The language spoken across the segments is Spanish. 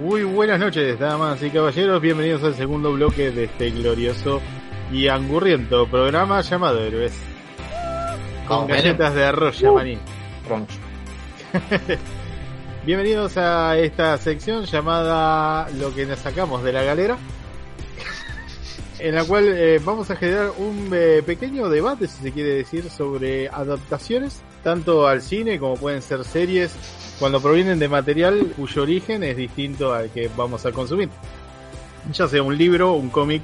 Muy buenas noches, damas y caballeros. Bienvenidos al segundo bloque de este glorioso y angurriento programa llamado Héroes. Con galletas de arroz, maní. Bienvenidos a esta sección llamada Lo que nos sacamos de la galera. En la cual eh, vamos a generar un eh, pequeño debate, si se quiere decir, sobre adaptaciones, tanto al cine como pueden ser series, cuando provienen de material cuyo origen es distinto al que vamos a consumir. Ya sea un libro, un cómic,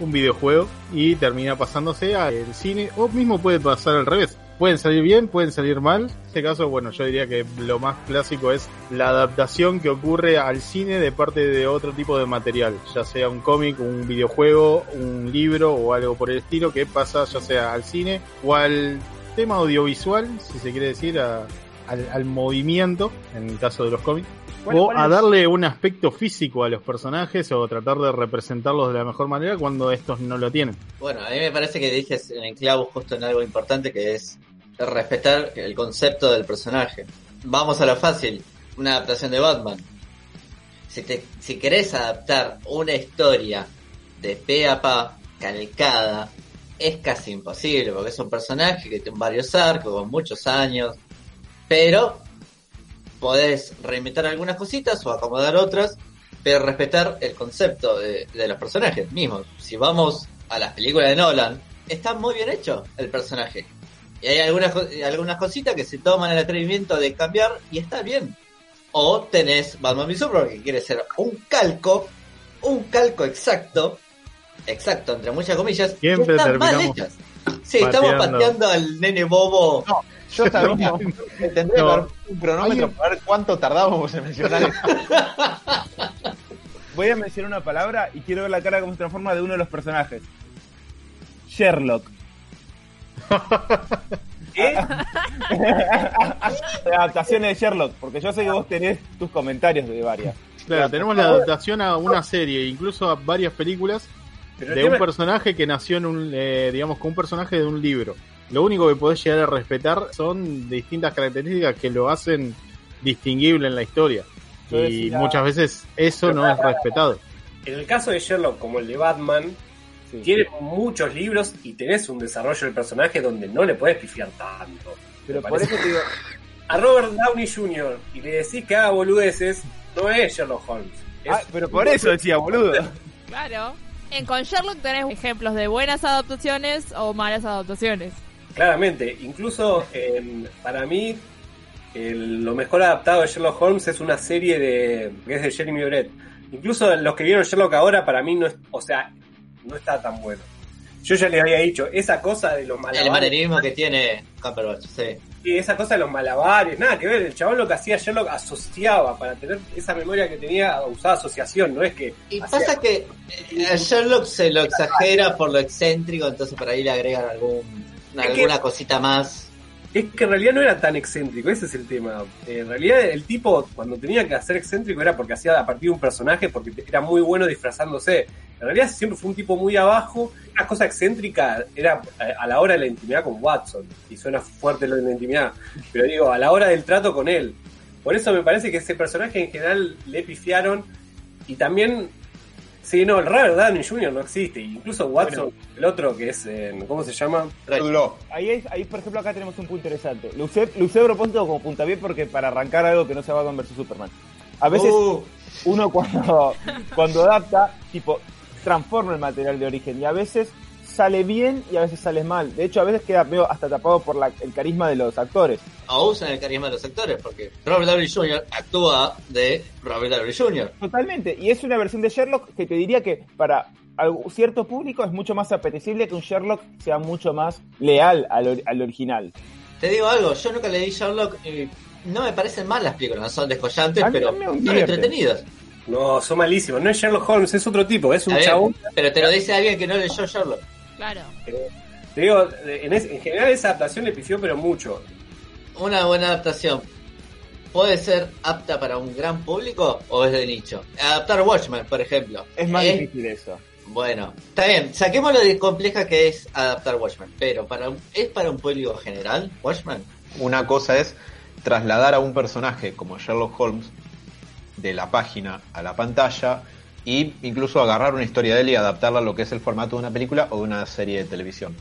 un videojuego y termina pasándose al cine o mismo puede pasar al revés pueden salir bien, pueden salir mal. En este caso, bueno, yo diría que lo más clásico es la adaptación que ocurre al cine de parte de otro tipo de material, ya sea un cómic, un videojuego, un libro o algo por el estilo que pasa ya sea al cine o al tema audiovisual, si se quiere decir, al, movimiento, en el caso de los cómics. o a darle un aspecto físico a los personajes o tratar de representarlos de la mejor manera cuando estos no lo tienen. Bueno, a mí me parece que dije en clavo justo en algo importante que es respetar el concepto del personaje. Vamos a lo fácil, una adaptación de Batman. Si, te, si querés adaptar una historia de pe a pa, calcada, es casi imposible, porque es un personaje que tiene varios arcos, con muchos años, pero podés reinventar algunas cositas o acomodar otras, pero respetar el concepto de, de los personajes mismos. Si vamos a las películas de Nolan, está muy bien hecho el personaje y hay algunas, algunas cositas que se toman el atrevimiento de cambiar y está bien. O tenés Batman v Superman que quiere ser un calco, un calco exacto, exacto, entre muchas comillas, Siempre están mal hechas. Sí, estamos pateando al nene bobo. No, yo también tendría que dar un cronómetro para ver cuánto tardábamos en mencionar esto. Voy a mencionar una palabra y quiero ver la cara cómo se transforma de uno de los personajes. Sherlock. ¿Qué? adaptaciones de Sherlock, porque yo sé que vos tenés tus comentarios de varias. Claro, tenemos la adaptación a una serie, incluso a varias películas de un personaje que nació en un, eh, digamos, con un personaje de un libro. Lo único que podés llegar a respetar son distintas características que lo hacen distinguible en la historia. Y muchas veces eso no es respetado. En el caso de Sherlock, como el de Batman, tiene muchos libros y tenés un desarrollo del personaje donde no le puedes pifiar tanto. Pero por eso te digo, a Robert Downey Jr. y le decís que haga boludeces, no es Sherlock Holmes. Ah, pero por eso decía boludo. Claro. En con Sherlock tenés ejemplos de buenas adaptaciones o malas adaptaciones. Claramente, incluso para mí lo mejor adaptado de Sherlock Holmes es una serie de que es de Jeremy Brett. Incluso los que vieron Sherlock ahora para mí no es, o sea, no está tan bueno. Yo ya les había dicho, esa cosa de los malabares. El manerismo que tiene Cumberbatch, sí. Y esa cosa de los malabares, nada que ver. El chabón lo que hacía Sherlock asociaba para tener esa memoria que tenía, usaba asociación, no es que. Y pasa que eh, Sherlock se lo exagera por lo excéntrico, entonces por ahí le agregan algún, alguna cosita más es que en realidad no era tan excéntrico, ese es el tema. En realidad el tipo cuando tenía que hacer excéntrico era porque hacía a partir de un personaje, porque era muy bueno disfrazándose. En realidad siempre fue un tipo muy abajo. Una cosa excéntrica era a la hora de la intimidad con Watson. Y suena fuerte lo de la intimidad. Pero digo, a la hora del trato con él. Por eso me parece que ese personaje en general le pifiaron. Y también Sí, no, el Robert Downey Jr. no existe. Incluso Watson, el otro que es, ¿cómo se llama? Ahí, ahí, por ejemplo, acá tenemos un punto interesante. Lo usé, lo usé propósito como puntapié porque para arrancar algo que no se va a vs Superman. A veces uh. uno cuando, cuando adapta, tipo, transforma el material de origen y a veces sale bien y a veces sale mal. De hecho, a veces queda medio hasta tapado por la, el carisma de los actores. O usan el carisma de los actores, porque Robert Downey Jr. actúa de Robert Downey Jr. Totalmente, y es una versión de Sherlock que te diría que para cierto público es mucho más apetecible que un Sherlock sea mucho más leal al, al original. Te digo algo, yo nunca leí Sherlock y no me parecen mal las películas, no son descollantes, pero son entretenidas. No, son malísimos. No es Sherlock Holmes, es otro tipo, es un chabón. Pero te lo dice alguien que no leyó Sherlock. Claro. te digo, en, general esa adaptación le pifió, pero mucho. Una buena adaptación. ¿Puede ser apta para un gran público o es de nicho? Adaptar Watchmen, por ejemplo. Es más difícil eso. Bueno, está bien, saquemos lo de compleja que es adaptar Watchmen, pero para ¿es para un público general Watchmen? Una cosa es trasladar a un personaje como Sherlock Holmes de la página a la pantalla y incluso agarrar una historia de él y adaptarla a lo que es el formato de una película o de una serie de televisión.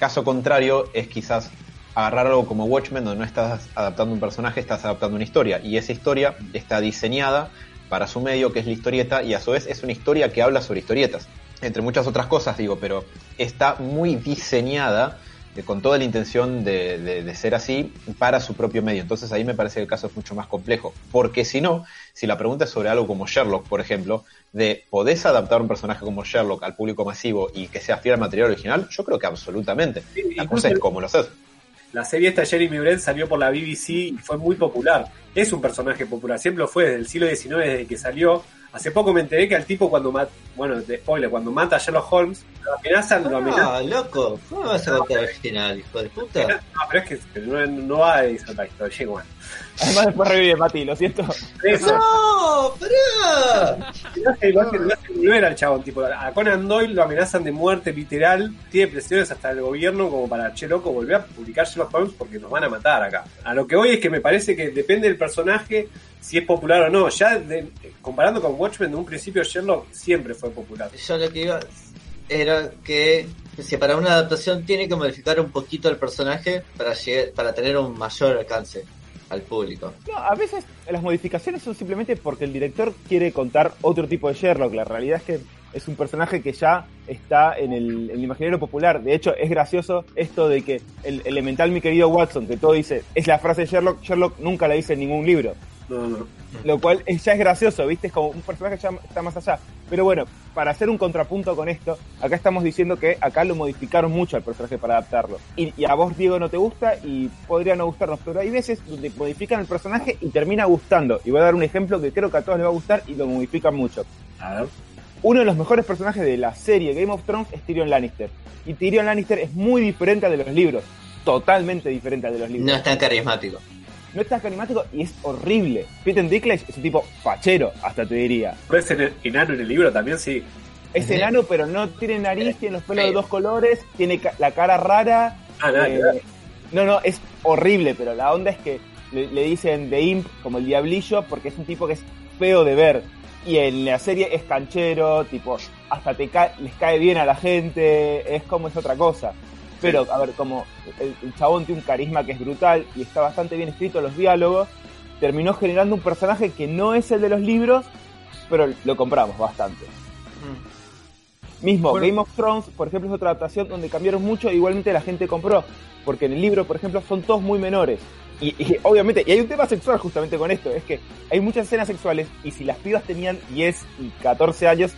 Caso contrario es quizás agarrar algo como Watchmen donde no estás adaptando un personaje, estás adaptando una historia y esa historia está diseñada para su medio que es la historieta y a su vez es una historia que habla sobre historietas. Entre muchas otras cosas digo, pero está muy diseñada con toda la intención de, de, de, ser así para su propio medio. Entonces ahí me parece que el caso es mucho más complejo. Porque si no, si la pregunta es sobre algo como Sherlock, por ejemplo, de ¿podés adaptar un personaje como Sherlock al público masivo y que sea fiel al material original? Yo creo que absolutamente. Sí, la cosa es cómo lo haces. La serie esta Jeremy Brent salió por la BBC y fue muy popular. Es un personaje popular, siempre lo fue desde el siglo XIX, desde que salió. Hace poco me enteré que al tipo cuando mata, bueno, de spoiler, cuando mata a Sherlock Holmes, lo amenazan, lo amenazan. Ah, loco, ¿cómo vas a contar original, hijo de puta? No, pero es que no, no va a esa otra historia, igual. Además después revive Mati, lo siento. Eso. ¡No! ¡Pará! Lo hace, lo hace, hace volver al chabón, tipo, a Conan Doyle lo amenazan de muerte literal, tiene presiones hasta el gobierno como para, che loco, volver a publicar Sherlock Holmes porque nos van a matar acá. A lo que voy es que me parece que depende del personaje si es popular o no. Ya de, comparando con Watchmen, de un principio Sherlock siempre fue popular. Yo lo que iba era que si para una adaptación tiene que modificar un poquito el personaje para, llegar, para tener un mayor alcance al público. No, a veces las modificaciones son simplemente porque el director quiere contar otro tipo de Sherlock. La realidad es que es un personaje que ya está en el, en el imaginario popular. De hecho, es gracioso esto de que el elemental, mi querido Watson, que todo dice, es la frase de Sherlock, Sherlock nunca la dice en ningún libro. No, no. Lo cual es, ya es gracioso, ¿viste? Es como un personaje que ya está más allá. Pero bueno, para hacer un contrapunto con esto, acá estamos diciendo que acá lo modificaron mucho al personaje para adaptarlo. Y, y, a vos, Diego, no te gusta y podría no gustarnos, pero hay veces donde modifican el personaje y termina gustando. Y voy a dar un ejemplo que creo que a todos les va a gustar y lo modifican mucho. A ver. Uno de los mejores personajes de la serie Game of Thrones es Tyrion Lannister. Y Tyrion Lannister es muy diferente de los libros. Totalmente diferente de los libros. No es tan carismático no es tan carismático y es horrible. Peter Dinklage es un tipo fachero, hasta te diría. ¿Pero es enano en el libro también? Sí. Es enano, pero no tiene nariz, tiene los pelos de dos colores, tiene la cara rara. Ah, nada, eh, no, no, es horrible, pero la onda es que le, le, dicen The Imp como el diablillo porque es un tipo que es feo de ver. Y en la serie es canchero, tipo, hasta te ca les cae bien a la gente, es como es otra cosa. Pero, a ver, como el, el, chabón tiene un carisma que es brutal y está bastante bien escrito los diálogos, terminó generando un personaje que no es el de los libros, pero lo compramos bastante. Mm. Mismo, bueno. Game of Thrones, por ejemplo, es otra adaptación donde cambiaron mucho e igualmente la gente compró. Porque en el libro, por ejemplo, son todos muy menores. Y, y, obviamente, y hay un tema sexual justamente con esto, es que hay muchas escenas sexuales y si las pibas tenían 10 y 14 años,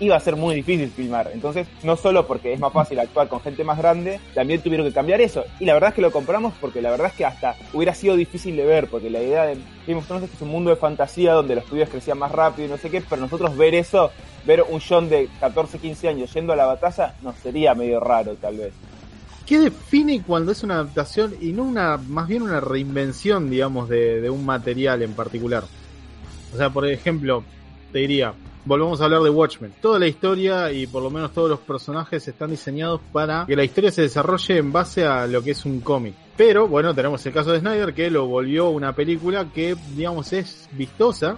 iba a ser muy difícil filmar. Entonces, no solo porque es más fácil actuar con gente más grande, también tuvieron que cambiar eso. Y la verdad es que lo compramos porque la verdad es que hasta hubiera sido difícil de ver, porque la idea de Game of es un mundo de fantasía donde los pibes crecían más rápido y no sé qué, pero nosotros ver eso, ver un John de 14, 15 años yendo a la batalla, nos sería medio raro tal vez. ¿Qué define cuando es una adaptación y no una, más bien una reinvención, digamos, de un material en particular? O sea, por ejemplo, te diría, volvamos a hablar de Watchmen. Toda la historia y por lo menos todos los personajes están diseñados para que la historia se desarrolle en base a lo que es un cómic. Pero bueno, tenemos el caso de Snyder que lo volvió una película que digamos es vistosa,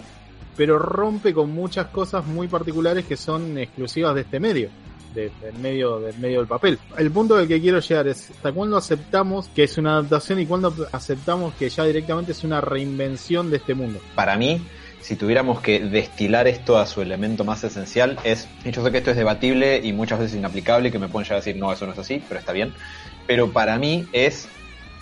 pero rompe con muchas cosas muy particulares que son exclusivas de este medio. De, del medio del medio del papel. El punto del que quiero llegar es hasta cuándo aceptamos que es una adaptación y cuándo aceptamos que ya directamente es una reinvención de este mundo. Para mí, si tuviéramos que destilar esto a su elemento más esencial, es, yo sé que esto es debatible y muchas veces inaplicable, que me pueden llegar a decir, no, eso no es así, pero está bien, pero para mí es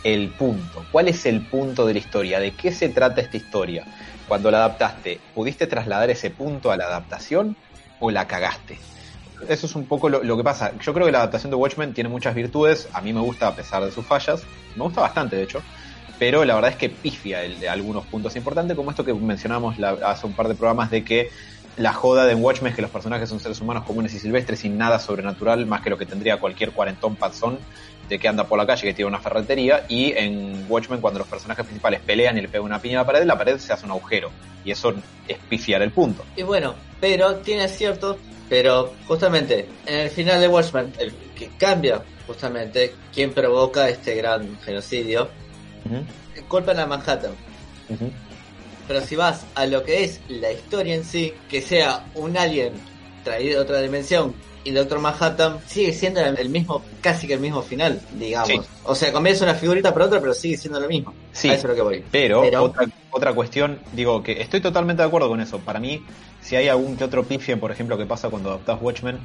el punto. ¿Cuál es el punto de la historia? ¿De qué se trata esta historia? Cuando la adaptaste, ¿pudiste trasladar ese punto a la adaptación o la cagaste? Eso es un poco lo, lo, que pasa. Yo creo que la adaptación de Watchmen tiene muchas virtudes. A mí me gusta a pesar de sus fallas. Me gusta bastante, de hecho pero la verdad es que pifia el de algunos puntos importantes, como esto que mencionamos la, hace un par de programas de que la joda de Watchmen es que los personajes son seres humanos comunes y silvestres sin nada sobrenatural, más que lo que tendría cualquier cuarentón panzón de que anda por la calle que tiene una ferretería, y en Watchmen cuando los personajes principales pelean y le pegan una piña a la pared, la pared se hace un agujero, y eso es pifiar el punto. Y bueno, pero tiene cierto, pero justamente en el final de Watchmen, el que cambia justamente quién provoca este gran genocidio, Uh -huh. culpan a Manhattan. Uh -huh. Pero si vas a lo que es la historia en sí, que sea un alien traído de otra dimensión y Doctor Manhattan sigue siendo el mismo, casi que el mismo final, digamos. Sí. O sea, comienza una figurita por otra, pero sigue siendo lo mismo. Sí. A eso es lo que voy. Pero, Pero- Otra, otra cuestión, digo que estoy totalmente de acuerdo con eso. Para mí, si hay algún que otro pifie, por ejemplo, que pasa cuando adaptas Watchmen,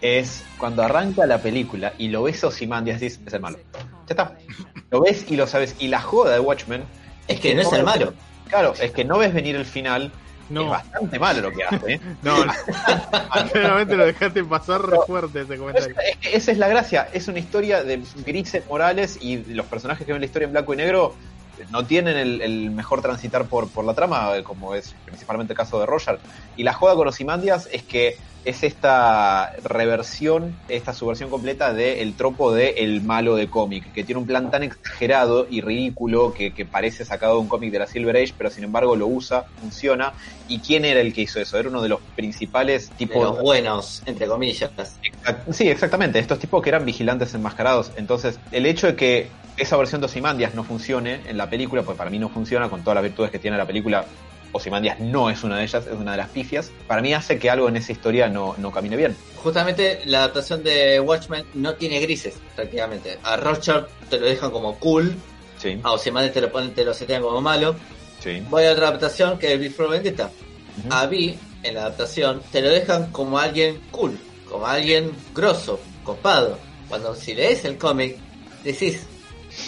es cuando arranca la película y lo ves Ozymandias, dices, es el malo. Ya está. Lo ves y lo sabes. Y la joda de Watchmen Es que no es el malo. Claro, es que no ves venir el final. No. Es bastante malo lo que hace. ¿eh? No, claramente lo dejaste pasar re fuerte ese Es- comentario. es que esa es la gracia. Es una historia de grises morales y los personajes que ven la historia en blanco y negro no tienen el, el mejor transitar por, por la trama, eh, como es principalmente el caso de Roger. Y la joda con Ozymandias es que es esta reversión, esta subversión completa del tropo de el malo de cómic, que tiene un plan tan exagerado y ridículo que, que parece sacado de un cómic de la Silver Age, pero sin embargo lo usa, funciona. ¿Y quién era el que hizo eso? Era uno de los principales De tipos los buenos, entre comillas. Exact- Sí, exactamente. Estos tipos que eran vigilantes enmascarados. Entonces, el hecho de que esa versión de Ozymandias no funcione en la película, pues para mí no funciona con todas las virtudes que tiene la película. Ozymandias no es una de ellas, es una de las pifias. Para mí hace que algo en esa historia no, no camine bien. Justamente la adaptación de Watchmen no tiene grises, prácticamente. A Roger te lo dejan como cool, Sí, a Ozymandias te lo ponen, te lo setean como malo. sí. Voy a otra adaptación que es Before Vendetta. Ujú. A Vi, en la adaptación, te lo dejan como alguien cool, como alguien grosso, copado. Cuando si lees el cómic, decís,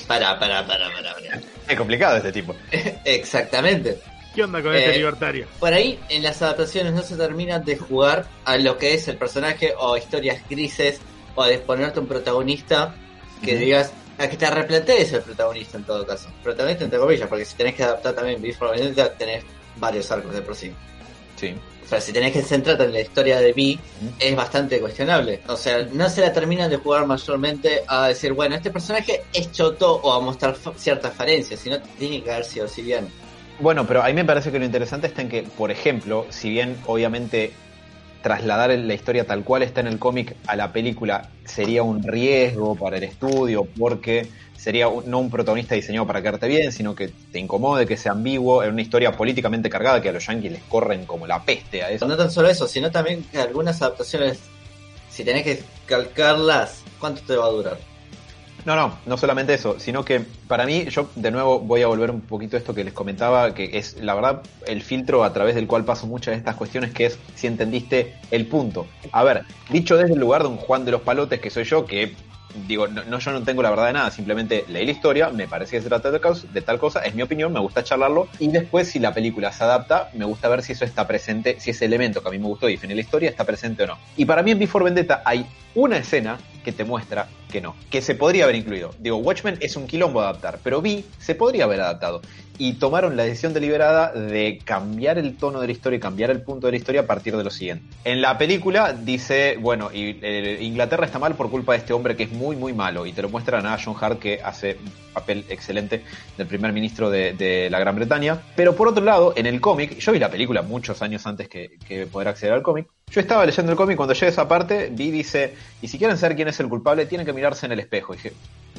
para, para, para, para, para. Es complicado este tipo. Exactamente. ¿Qué onda con este Eh, libertario? Por ahí, en las adaptaciones no se termina de jugar a lo que es el personaje o historias grises o de ponerte un protagonista que digas, a que te replantees el protagonista en todo caso. Protagonista entre comillas, porque si tenés que adaptar también Before Vendetta, tenés varios arcos de por sí. Sí. O sea, si tenés que centrarte en la historia de Ujú. es bastante cuestionable. O sea, no se la terminan de jugar mayormente a decir, bueno, este personaje es choto o a mostrar ciertas falencias, sino tiene que haber sido si bien. Bueno, pero a mí me parece que lo interesante está en que, por ejemplo, si bien obviamente trasladar la historia tal cual está en el cómic a la película sería un riesgo para el estudio porque sería un- no un protagonista diseñado para quedarte bien, sino que te incomode, que sea ambiguo, en una historia políticamente cargada que a los yankees les corren como la peste a eso. No tan solo eso, sino también que algunas adaptaciones, si tenés que calcarlas, ¿cuánto te va a durar? No, no, no solamente eso, sino que para mí, yo de nuevo voy a volver un poquito a esto que les comentaba, que es la verdad el filtro a través del cual paso muchas de estas cuestiones, que es si entendiste el punto. A ver, dicho desde el lugar de un Juan de los Palotes que soy yo, que digo, no, yo no tengo la verdad de nada, simplemente leí la historia, me parece que se trata de, de tal cosa, es mi opinión, me gusta charlarlo, y después si la película se adapta, me gusta ver si eso está presente, si ese elemento que a mí me gustó y definir la historia está presente o no. Y para mí en Before Vendetta hay una escena que te muestra que no, que se podría haber incluido. Digo, Watchmen es un quilombo adaptar, pero Vi se podría haber adaptado. Y tomaron la decisión deliberada de cambiar el tono de la historia y cambiar el punto de la historia a partir de lo siguiente. En la película dice, bueno, eh, Inglaterra está mal por culpa de este hombre que es muy, muy malo. Y te lo muestran a John Hart que hace un papel excelente del primer ministro de, de la Gran Bretaña. Pero por otro lado, en el cómic, yo vi la película muchos años antes que, que poder acceder al cómic. Yo estaba leyendo el cómic, cuando llegué a esa parte, vi, dice, y si quieren saber quién es el culpable, tienen que mirarse en el espejo. Y dije,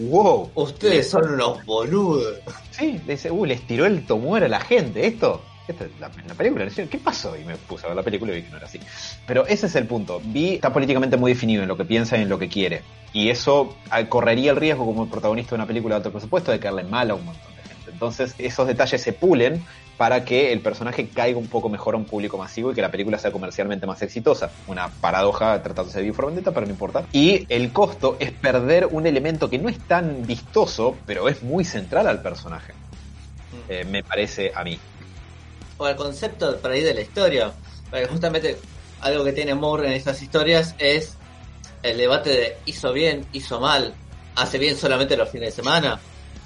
wow. Ustedes son unos boludos. Sí, le dice, uh, les tiró el tomuer a la gente, esto. Esto es la, en la película, ¿qué pasó? Y me puse a ver la película y vi que no era así. Pero ese es el punto. Vi está políticamente muy definido en lo que piensa y en lo que quiere. Y eso ah, correría el riesgo como protagonista de una película de alto presupuesto de caerle mal a un montón de gente. Entonces esos detalles se pulen para que el personaje caiga un poco mejor a un público masivo y que la película sea comercialmente más exitosa. Una paradoja tratándose de Before Vendetta, pero no importa. Y el costo es perder un elemento que no es tan vistoso, pero es muy central al personaje. Eh, me parece a mí. O el concepto por ahí de la historia. Porque justamente algo que tiene Moore en estas historias es el debate de hizo bien, hizo mal, hace bien solamente los fines de semana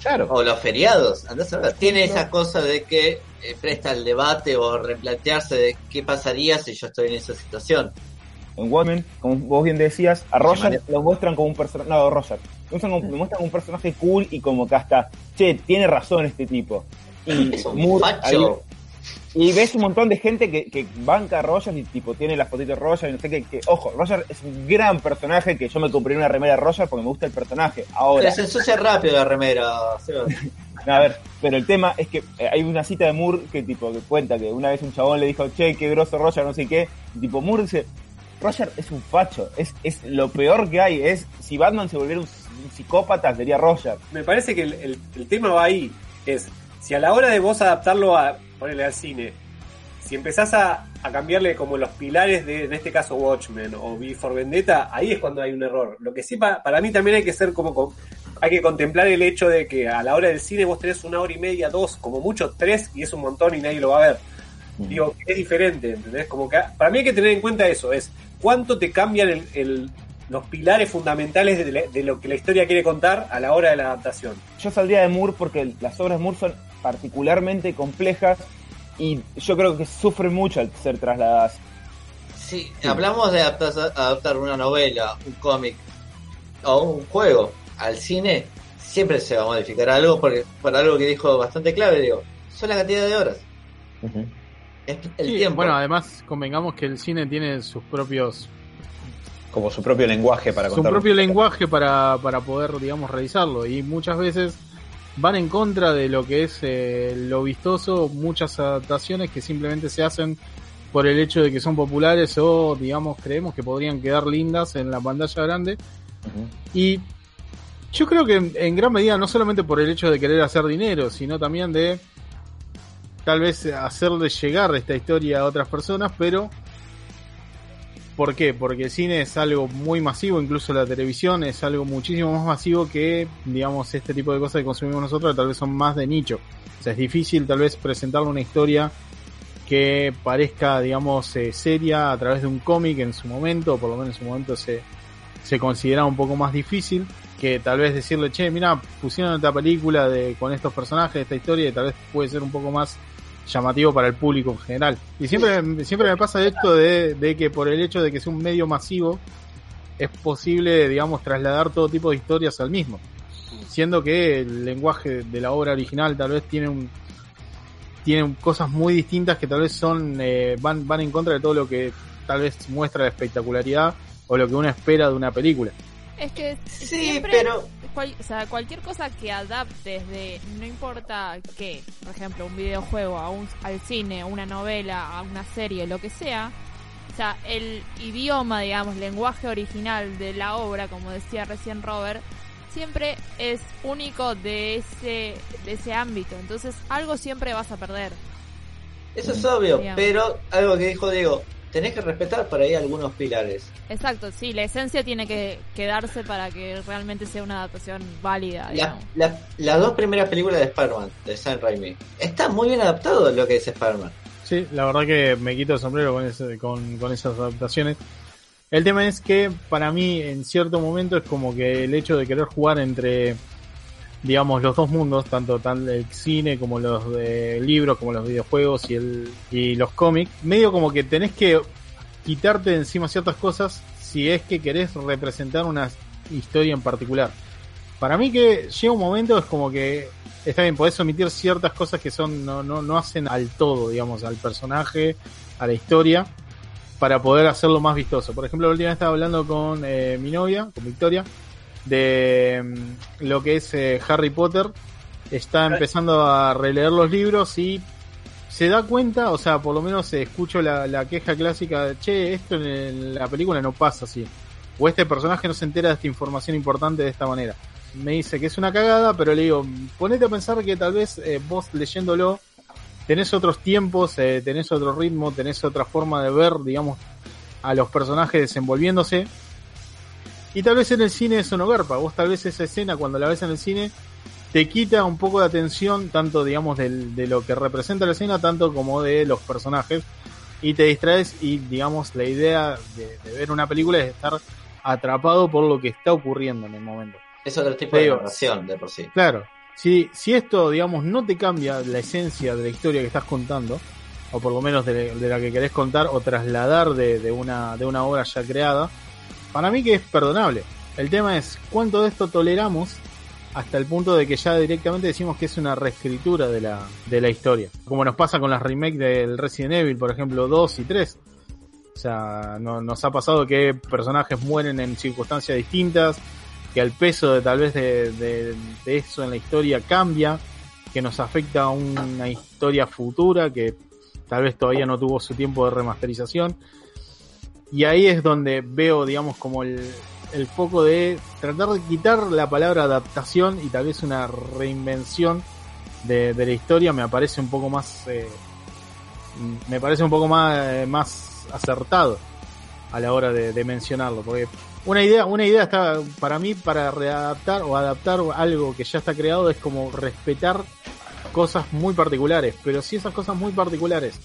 Claro. o los feriados. Andás a ver. Tiene esa cosa de que eh, presta el debate o replantearse de qué pasaría si yo estoy en esa situación. En Watchmen, como vos bien decías, a Roger lo muestran como un personaje. No, Roger. Lo muestran, como, lo muestran como un personaje cool y como que hasta, che, tiene razón este tipo. Y Es un Moore facho. Y ves un montón de gente que, que banca a Roger y tipo tiene la fotito de Roger y no sé qué. Que, ojo, Roger es un gran personaje que yo me compré una remera de Roger porque me gusta el personaje. Ahora, Pero se ensucia rápido la remera. No, a ver, pero el tema es que eh, hay una cita de Moore que tipo que cuenta que una vez un chabón le dijo, che, qué grosso Roger, no sé qué. Y tipo, Moore dice, Roger es un facho, es, es lo peor que hay, es si Batman se volviera un, un psicópata sería Roger. Me parece que el, el- el tema va ahí. Es, si a la hora de vos adaptarlo a ponerle al cine, si empezás a, a cambiarle como los pilares de, en este caso, Watchmen o V for Vendetta, ahí es cuando hay un error. Lo que sí, pa- para mí también hay que ser como... hay que contemplar el hecho de que a la hora del cine vos tenés una hora y media, dos, como mucho tres, y es un montón y nadie lo va a ver. Digo, es diferente, ¿entendés? Como que para mí hay que tener en cuenta eso, es cuánto te cambian el, el- los pilares fundamentales de, la- de lo que la historia quiere contar a la hora de la adaptación. Yo saldría de Moore porque las obras de Moore son particularmente complejas y yo creo que sufren mucho al ser trasladadas. Si hablamos de adaptar, adaptar una novela, un cómic o un juego al cine, siempre se va a modificar algo, porque por algo que dijo bastante clave, digo, son la cantidad de horas, es el Sí, tiempo. bueno, además convengamos que el cine tiene sus propios Como su propio lenguaje para su contar. propio lenguaje para, para poder, digamos, realizarlo. Y muchas veces van en contra de lo que es eh, lo vistoso, muchas adaptaciones que simplemente se hacen por el hecho de que son populares o, digamos, creemos que podrían quedar lindas en la pantalla grande. Y yo creo que en, en gran medida no solamente por el hecho de querer hacer dinero, sino también de tal vez hacerle llegar esta historia a otras personas, pero ¿por qué? Porque el cine es algo muy masivo, incluso la televisión es algo muchísimo más masivo que, digamos, este tipo de cosas que consumimos nosotros, que tal vez son más de nicho. O sea, es difícil tal vez presentarle una historia que parezca, digamos, eh, seria a través de un cómic en su momento, o por lo menos en su momento se, se considera un poco más difícil que tal vez decirle, che, mira, pusieron esta película de, con estos personajes, esta historia, y tal vez puede ser un poco más llamativo para el público en general. Y siempre, siempre me pasa esto de, de que por el hecho de que sea un medio masivo, es posible, digamos, trasladar todo tipo de historias al mismo. Siendo que el lenguaje de la obra original tal vez tiene un tiene cosas muy distintas que tal vez son eh, van van en contra de todo lo que tal vez muestra la espectacularidad o lo que uno espera de una película. Es que Sí, siempre, pero cual- o sea, cualquier cosa que adaptes de, no importa qué, por ejemplo, un videojuego a un, al cine, una novela, a una serie, lo que sea, o sea, el idioma, digamos, lenguaje original de la obra, como decía recién Robert, siempre es único de ese, de ese ámbito. Entonces, algo siempre vas a perder. eso es obvio, Digamos. pero algo que dijo Diego, tenés que respetar por ahí algunos pilares. Exacto, sí, la esencia tiene que quedarse para que realmente sea una adaptación válida, La- digamos. la- las dos primeras películas de Spider-Man, de Sam Raimi, está muy bien adaptado lo que es Spider-Man. Sí, la verdad que me quito el sombrero con, ese- con, con esas adaptaciones. El tema es que para mí en cierto momento es como que el hecho de querer jugar entre, digamos, los dos mundos, tanto tan el cine como los de libros, como los videojuegos y, el, y los cómics, medio como que tenés que quitarte de encima ciertas cosas si es que querés representar una historia en particular. Para mí que llega un momento es como que está bien, podés omitir ciertas cosas que son no, no, no hacen al todo, digamos, al personaje, a la historia, para poder hacerlo más vistoso. Por ejemplo, la última vez estaba hablando con eh, mi novia, con Victoria, de mm, lo que es eh, Harry Potter. Está empezando a releer los libros y se da cuenta, o sea, por lo menos eh, escucho la, la queja clásica de, che, esto en el- la película no pasa así. O este personaje no se entera de esta información importante de esta manera. Me dice que es una cagada, pero le digo, ponete a pensar que tal vez eh, vos leyéndolo tenés otros tiempos, eh, tenés otro ritmo, tenés otra forma de ver, digamos, a los personajes desenvolviéndose. Y tal vez en el cine eso no garpa. Vos tal vez esa escena, cuando la ves en el cine, te quita un poco de atención, tanto, digamos, del- de lo que representa la escena, tanto como de los personajes. Y te distraes y, digamos, la idea de, de ver una película es estar atrapado por lo que está ocurriendo en el momento. Es otro tipo de narración de por sí. Claro, si, si esto, digamos, no te cambia la esencia de la historia que estás contando, o por lo menos de, de la que querés contar o trasladar de, de una, de una obra ya creada, para mí que es perdonable. El tema es cuánto de esto toleramos hasta el punto de que ya directamente decimos que es una reescritura de la, de la historia. Como nos pasa con las remakes del Resident Evil, por ejemplo, 2 y 3. O sea, no- nos ha pasado que personajes mueren en circunstancias distintas, que el peso de tal vez de, de- de eso en la historia cambia, que nos afecta a una historia futura que tal vez todavía no tuvo su tiempo de remasterización. Y ahí es donde veo, digamos, como el, el foco de tratar de quitar la palabra adaptación y tal vez una reinvención de, de la historia me parece un poco más eh, me parece un poco más, eh, más acertado a la hora de, de mencionarlo porque una idea una idea está para mí para readaptar o adaptar algo que ya está creado es como respetar cosas muy particulares pero si esas cosas muy particulares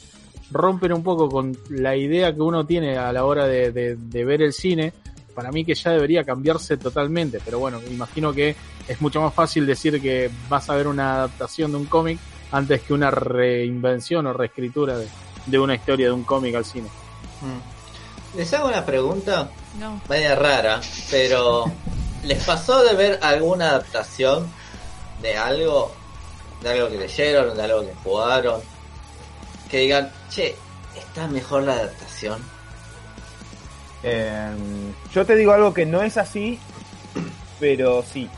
rompen un poco con la idea que uno tiene a la hora de, de, de ver el cine para mí que ya debería cambiarse totalmente, pero bueno, imagino que es mucho más fácil decir que vas a ver una adaptación de un cómic antes que una reinvención o reescritura de, de una historia de un cómic al cine. Mm. Les hago una pregunta No. media rara, pero ¿les pasó de ver alguna adaptación de algo? De algo que leyeron, de algo que jugaron, que digan, che, está mejor la adaptación. Eh, yo te digo algo que no es así, pero sí.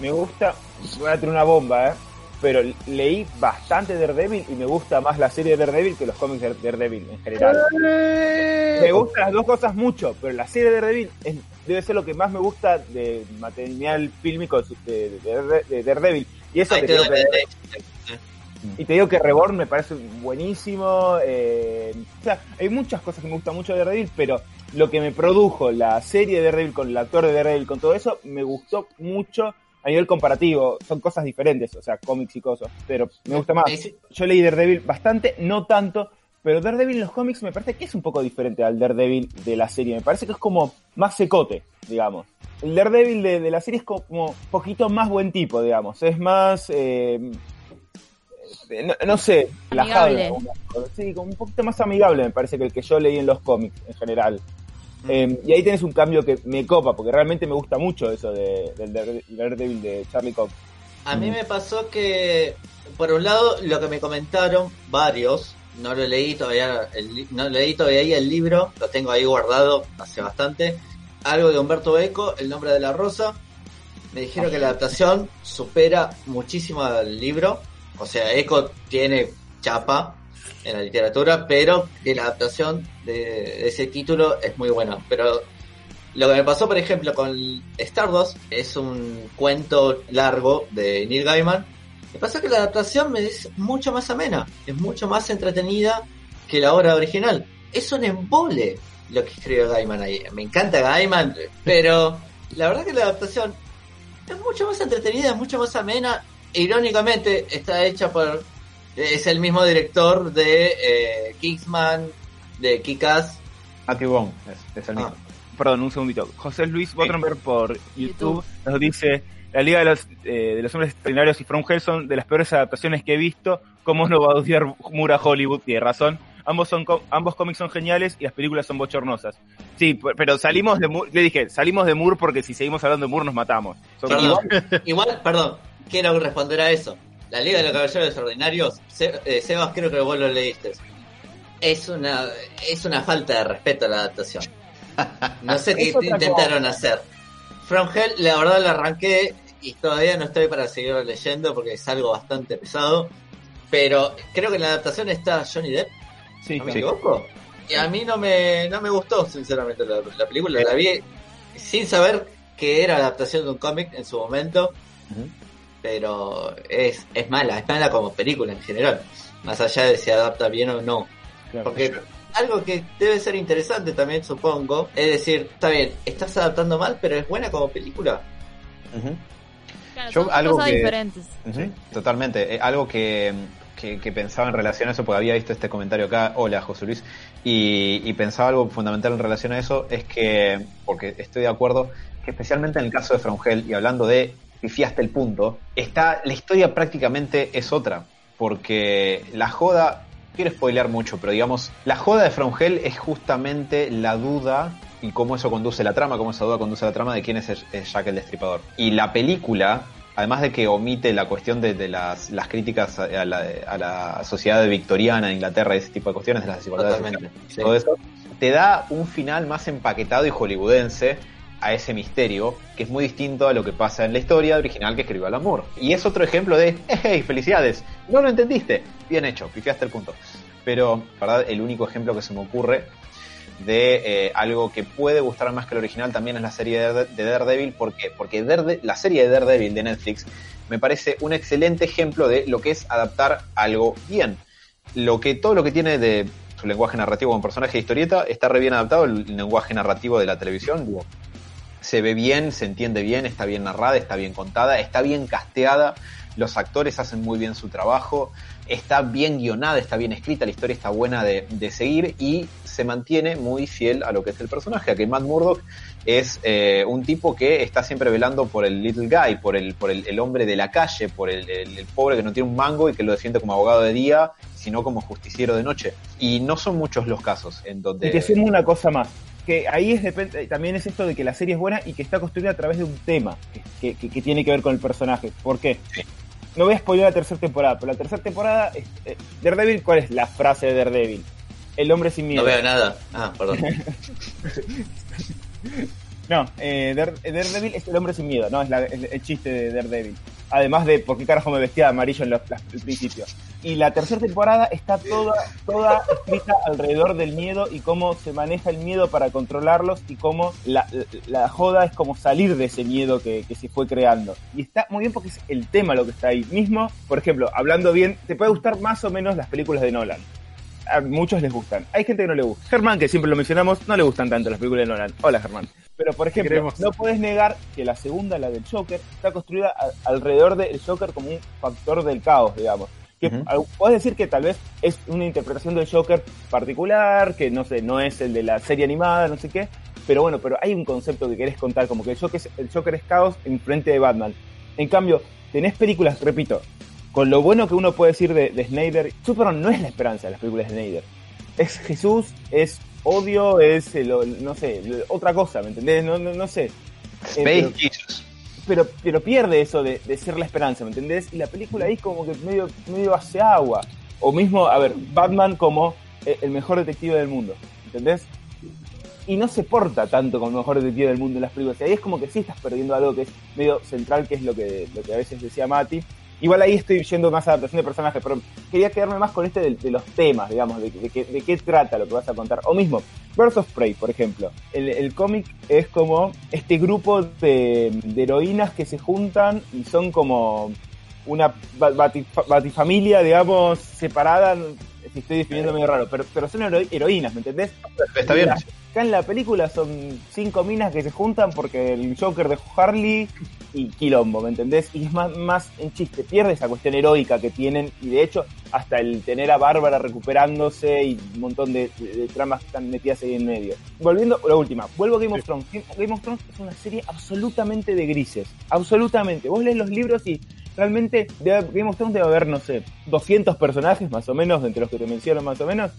Me gusta. Voy a tener una bomba, ¿eh? Pero leí bastante Daredevil y me gusta más la serie de Daredevil que los cómics de Daredevil en general. Me gustan las dos cosas mucho, pero la serie de Daredevil es- debe ser lo que más me gusta de material fílmico de, de- de- de Daredevil. Y eso te que, y te digo que Reborn me parece buenísimo. eh, o sea, hay muchas cosas que me gustan mucho de Daredevil, pero lo que me produjo la serie de Daredevil con el actor de Daredevil, con todo eso, me gustó mucho a nivel comparativo. Son cosas diferentes, o sea, cómics y cosas, pero me gusta más. Yo leí Daredevil bastante, no tanto, pero Daredevil en los cómics me parece que es un poco diferente al Daredevil de la serie. Me parece que es como más secote, digamos. El Daredevil de, de la serie es como un poquito más buen tipo, digamos. Es más... eh, no, no sé, relajado. Sí, como un poquito más amigable me parece que el que yo leí en los cómics en general. Mm. Eh, y ahí tenés un cambio que me copa, porque realmente me gusta mucho eso de, del Dare- Daredevil de Charlie Cox. A mí me pasó que, por un lado, lo que me comentaron varios, no lo leí todavía, el li- no leí todavía el libro, lo tengo ahí guardado hace bastante. Algo de Humberto Eco, El nombre de la rosa. Me dijeron que la adaptación supera muchísimo al libro. O sea, Eco tiene chapa en la literatura, pero la adaptación de, ese título es muy buena. Pero lo que me pasó, por ejemplo, con Stardust es un cuento largo de Neil Gaiman. Me pasa que la adaptación es mucho más amena, es mucho más entretenida que la obra original. Es un embole lo que escribe Gaiman ahí. Me encanta Gaiman, pero la verdad que la adaptación es mucho más entretenida, es mucho más amena. Irónicamente, está hecha por. Es el mismo director de eh, Kingsman, de Kick-Ass. Matthew es, es el mismo. Ah. Perdón, un segundito. José Luis Bottenberg por YouTube nos dice: La Liga de los, eh, de los Hombres Extraordinarios y From Hell son de las peores adaptaciones que he visto. ¿Cómo no va a odiar Moore a Hollywood? Tiene razón. Ambos, son, ambos cómics son geniales y las películas son bochornosas. Sí, pero salimos de Moore, le dije, salimos de Moore porque si seguimos hablando de Moore nos matamos. Igual, perdón, quiero responder a eso. La Liga de los Caballeros Extraordinarios, Se- eh, Sebas, creo que vos lo leíste. Es una, es una falta de respeto a la adaptación. No sé qué intentaron cosa. hacer. From Hell, la verdad, la arranqué y todavía no estoy para seguir leyendo porque es algo bastante pesado. Pero creo que en la adaptación está Johnny Depp, sí, ¿no me Sí. equivoco? Y a mí no me, no me gustó, sinceramente, la, la película. La vi sin saber que era adaptación de un cómic en su momento Ujú. Pero es, es mala, es mala como película en general, más allá de si adapta bien o no. claro. Porque algo que debe ser interesante también, supongo, es decir, está bien, estás adaptando mal, pero es buena como película. Claro, Yo son algo cosas que- diferentes. Totalmente. Eh, algo que, que, que pensaba en relación a eso, porque había visto este comentario acá, hola José Luis, y, y pensaba algo fundamental en relación a eso, es que, porque estoy de acuerdo, que especialmente en el caso de Frangel, y hablando de pifiaste el punto, está, la historia prácticamente es otra, porque la joda, quiero spoilear mucho, pero digamos, la joda de Frangel es justamente la duda y cómo eso conduce la trama, cómo esa duda conduce la trama de quién es, es Jack el Destripador. Y la película, además de que omite la cuestión de, de las, las críticas a la, a la sociedad victoriana de Inglaterra y ese tipo de cuestiones, de las desigualdades sociales, sí. todo eso, te da un final más empaquetado y hollywoodense a ese misterio, que es muy distinto a lo que pasa en la historia original que escribió Alan Moore. Y es otro ejemplo de, hey, felicidades, no lo entendiste, bien hecho, pifiaste el punto. Pero, ¿verdad? El único ejemplo que se me ocurre de eh, algo que puede gustar más que el original también es la serie de, de Daredevil. ¿Por qué? Porque la serie de Daredevil de Netflix me parece un excelente ejemplo de lo que es adaptar algo bien. Lo que, todo lo que tiene de su lenguaje narrativo como personaje de historieta está re bien adaptado al lenguaje narrativo de la televisión. Se ve bien, se entiende bien, está bien narrada, está bien contada, está bien casteada, los actores hacen muy bien su trabajo, está bien guionada, está bien escrita, la historia está buena de, de seguir y se mantiene muy fiel a lo que es el personaje, a que Matt Murdock es eh, un tipo que está siempre velando por el little guy, por el, por el, el hombre de la calle, por el, el- pobre que no tiene un mango y que lo defiende como abogado de día, sino como justiciero de noche. Y no son muchos los casos en donde... Y te una cosa más. Que ahí es depende, también es esto de que la serie es buena y que está construida a través de un tema que, que- que tiene que ver con el personaje. ¿Por qué? No voy a spoiler la tercera temporada, pero la tercera temporada, es, eh, Daredevil, ¿cuál es la frase de Daredevil? El hombre sin miedo. No veo nada. Ah, perdón. No, eh, Dare- Daredevil es el hombre sin miedo, ¿no? Es la- el, el chiste de Daredevil. Además de por qué carajo me vestía de amarillo en los- principio. Y la tercera temporada está toda, toda escrita alrededor del miedo y cómo se maneja el miedo para controlarlos y cómo la, joda es como salir de ese miedo que se fue creando. Y está muy bien porque es el tema lo que está ahí. Mismo, por ejemplo, hablando bien, te puede gustar más o menos las películas de Nolan a muchos les gustan. Hay gente que no le gusta. Germán, que siempre lo mencionamos, no le gustan tanto las películas de Nolan. Hola, Germán. Pero, por ejemplo, queremos. no puedes negar que la segunda, la del Joker, está construida a- alrededor del Joker como un factor del caos, digamos. Que puedes decir que tal vez es una interpretación del Joker particular, que no sé, no es el de la serie animada, no sé qué. Pero bueno, pero hay un concepto que querés contar, como que el Joker es, el Joker es caos en frente de Batman. En cambio, tenés películas, repito, con lo bueno que uno puede decir de, de Snyder, Superman no es la esperanza de las películas de Snyder. Es Jesús, es odio, es, el- no sé, otra cosa, ¿me entendés? No, no, no sé. Eh, Space pero, Jesus. pero, pero pierde eso de, de ser la esperanza, ¿me entendés? Y la película ahí como que medio, medio hace agua. O mismo, a ver, Batman como eh, el mejor detective del mundo, ¿entendés? Y no se porta tanto como el mejor detective del mundo en las películas. Y ahí es como que sí estás perdiendo algo que es medio central, que es lo que, lo que a veces decía Mati. Igual ahí estoy yendo más a adaptación de personajes, pero quería quedarme más con este de, de los temas, digamos, de, de, qué- de qué trata lo que vas a contar. O mismo, Birds of Prey, por ejemplo. El, el cómic es como este grupo de, heroínas que se juntan y son como una ba- bati- batifamilia, digamos, separada. Si estoy definiendo medio raro, pero, pero son hero- heroínas, ¿me entendés? Está bien. Acá en la película son cinco minas que se juntan porque el Joker dejó Harley y Quilombo, ¿me entendés? Y es más, más en chiste, pierde esa cuestión heroica que tienen y de hecho hasta el tener a Bárbara recuperándose y un montón de, de- de tramas que están metidas ahí en medio. Volviendo, la última, vuelvo a Game of Thrones. Game- of Thrones es una serie absolutamente de grises, absolutamente. Vos lees los libros y realmente debe- Game of Thrones debe haber, no sé, 200 personajes más o menos, entre los que te menciono más o menos,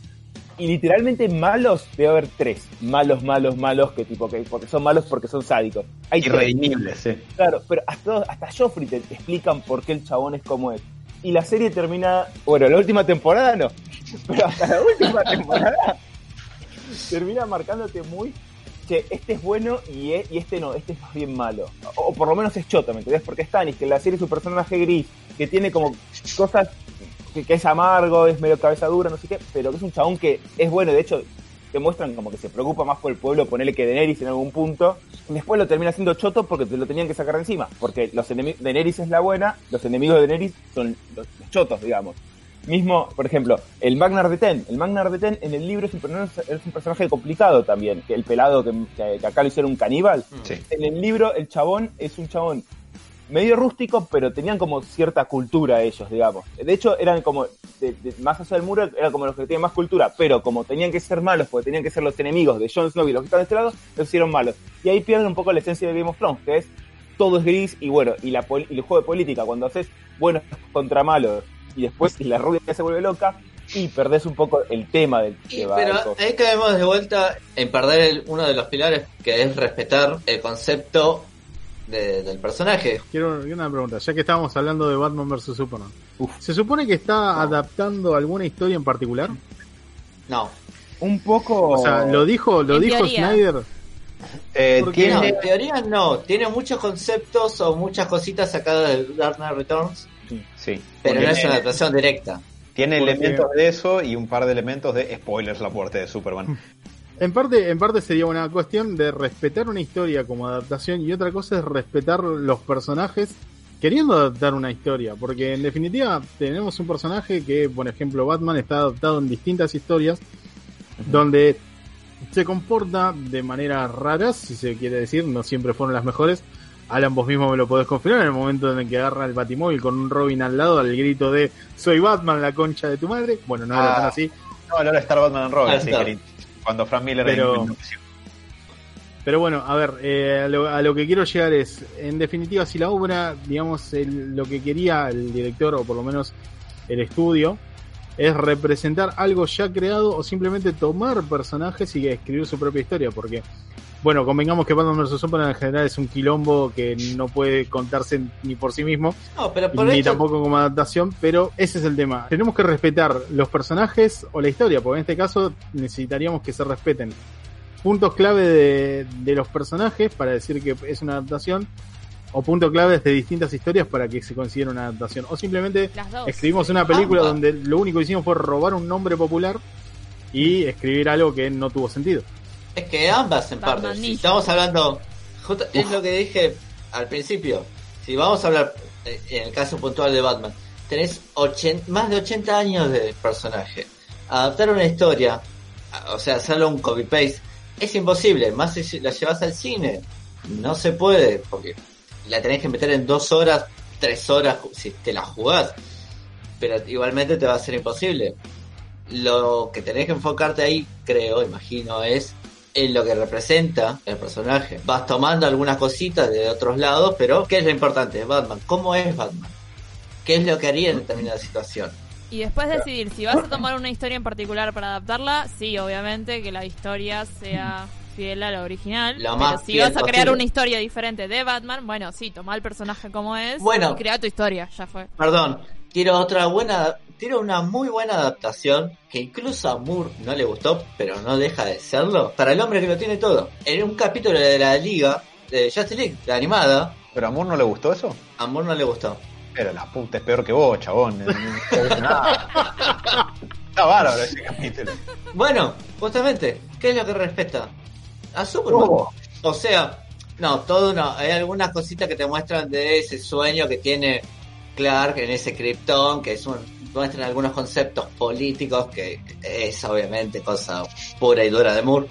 y literalmente malos debe haber tres. Malos, malos, malos, que tipo que porque son malos porque son sádicos. Hay tres, Irredimible, sí. claro, pero hasta, hasta Joffrey te, explican por qué el chabón es como es. Y la serie termina, bueno, la última temporada no, pero hasta la última temporada termina marcándote muy que este es bueno y, e- y este no, este es más bien malo. O, o por lo menos es choto, ¿me entendés? Porque Stannis, que en la serie es un personaje gris, que tiene como cosas que, que es amargo, es medio cabeza dura, no sé qué, pero que es un chabón que es bueno, de hecho te muestran como que se preocupa más por el pueblo, ponerle que Daenerys en algún punto, y después lo termina siendo choto porque te lo tenían que sacar de encima, porque los enemigos, Daenerys es la buena, los enemigos de Daenerys son los, los chotos, digamos. Mismo, por ejemplo, el Magnar de Ten. El Magnar de Ten en el libro es un, personaje- es un personaje complicado también. Que el pelado que, que- que acá lo hicieron un caníbal. Sí. En el libro, el chabón es un chabón medio rústico, pero tenían como cierta cultura ellos, digamos. De hecho, eran como, de- de- más allá del muro, eran como los que tenían más cultura, pero como tenían que ser malos, porque tenían que ser los enemigos de Jon Snow y los que estaban de este lado, los hicieron malos. Y ahí pierden un poco la esencia de Game of Thrones, que es todo es gris y bueno, y, la y el juego de política, cuando haces buenos contra malos y después la rubia se vuelve loca, y perdés un poco el tema del Y- que va pero ahí caemos de vuelta en perder el- uno de los pilares que es respetar el concepto de- del personaje. Quiero una pregunta, ya que estábamos hablando de Batman vs Superman. Uf. ¿Se supone que está adaptando alguna historia en particular? No, Un poco... O sea, lo dijo, lo En dijo teoría. Snyder. Eh, Porque No, tiene, en teoría no. Tiene muchos conceptos o muchas cositas sacadas de Dark Knight Returns, sí, pero porque no es una adaptación directa. tiene porque- elementos de eso y un par de elementos de spoilers la muerte de Superman. En parte, en parte sería una cuestión de respetar una historia como adaptación y otra cosa es respetar los personajes queriendo adaptar una historia, porque en definitiva tenemos un personaje que, por ejemplo, Batman está adaptado en distintas historias donde se comporta de manera rara, si se quiere decir, no siempre fueron las mejores. Alan, vos mismo me lo podés confirmar en el momento en el que agarra el batimóvil con un Robin al lado al grito de soy Batman, la concha de tu madre. Bueno, no era Ah. tan así, No, ahora está Batman and Robin, Ah, sí, está. que cuando Frank Miller Pero-. Pero bueno, a ver, eh, a, lo, a lo que quiero llegar es, en definitiva, si la obra, digamos, el- lo que quería el director, o por lo menos el estudio, es representar algo ya creado o simplemente tomar personajes y escribir su propia historia, porque, bueno, convengamos que Batman vs. Superman en general es un quilombo que no puede contarse ni por sí mismo, No, pero por ni esto, tampoco como adaptación, pero ese es el tema. Tenemos que respetar los personajes o la historia, porque en este caso necesitaríamos que se respeten puntos clave de, de los personajes para decir que es una adaptación, o puntos claves de distintas historias para que se considere una adaptación, o simplemente escribimos una película donde lo único que hicimos fue robar un nombre popular y escribir algo que no tuvo sentido. Es que ambas en Batman parte. Si estamos hablando, justo- es lo que dije al principio. Si vamos a hablar eh, en el caso puntual de Batman, tenés 80 más de 80 años de personaje. Adaptar una historia, o sea, hacerlo un copy-paste, es imposible. Más si la llevas al cine, no se puede, porque la tenés que meter en dos horas, tres horas, si te la jugás. Pero igualmente te va a ser imposible. Lo que tenés que enfocarte ahí, creo, imagino, es en lo que representa el personaje. Vas tomando algunas cositas de otros lados, pero ¿qué es lo importante? Batman. ¿Cómo es Batman? ¿Qué es lo que haría en determinada situación? Y después decidir si vas a tomar una historia en particular para adaptarla, sí, obviamente que la historia sea fiel a la original. Lo pero si vas a crear posible. una historia diferente de Batman, bueno, sí, toma el personaje como es Bueno. y crea tu historia, ya fue. Perdón, quiero otra buena, quiero una muy buena adaptación que incluso a Moore no le gustó, pero no deja de serlo. Para el hombre que lo tiene todo. En un capítulo de la liga, de Justice League, la animada, ¿Pero a Moore no le gustó eso? a Moore no le gustó. Pero la puta es peor que vos, chabón. No dice nada. Está bárbaro ese capítulo. Bueno, justamente, ¿qué es lo que respeta? A Superman. Oh. O sea, no, todo no. Hay algunas cositas que te muestran de ese sueño que tiene Clark en ese Krypton, que es un, muestran algunos conceptos políticos, que es obviamente cosa pura y dura de Moore.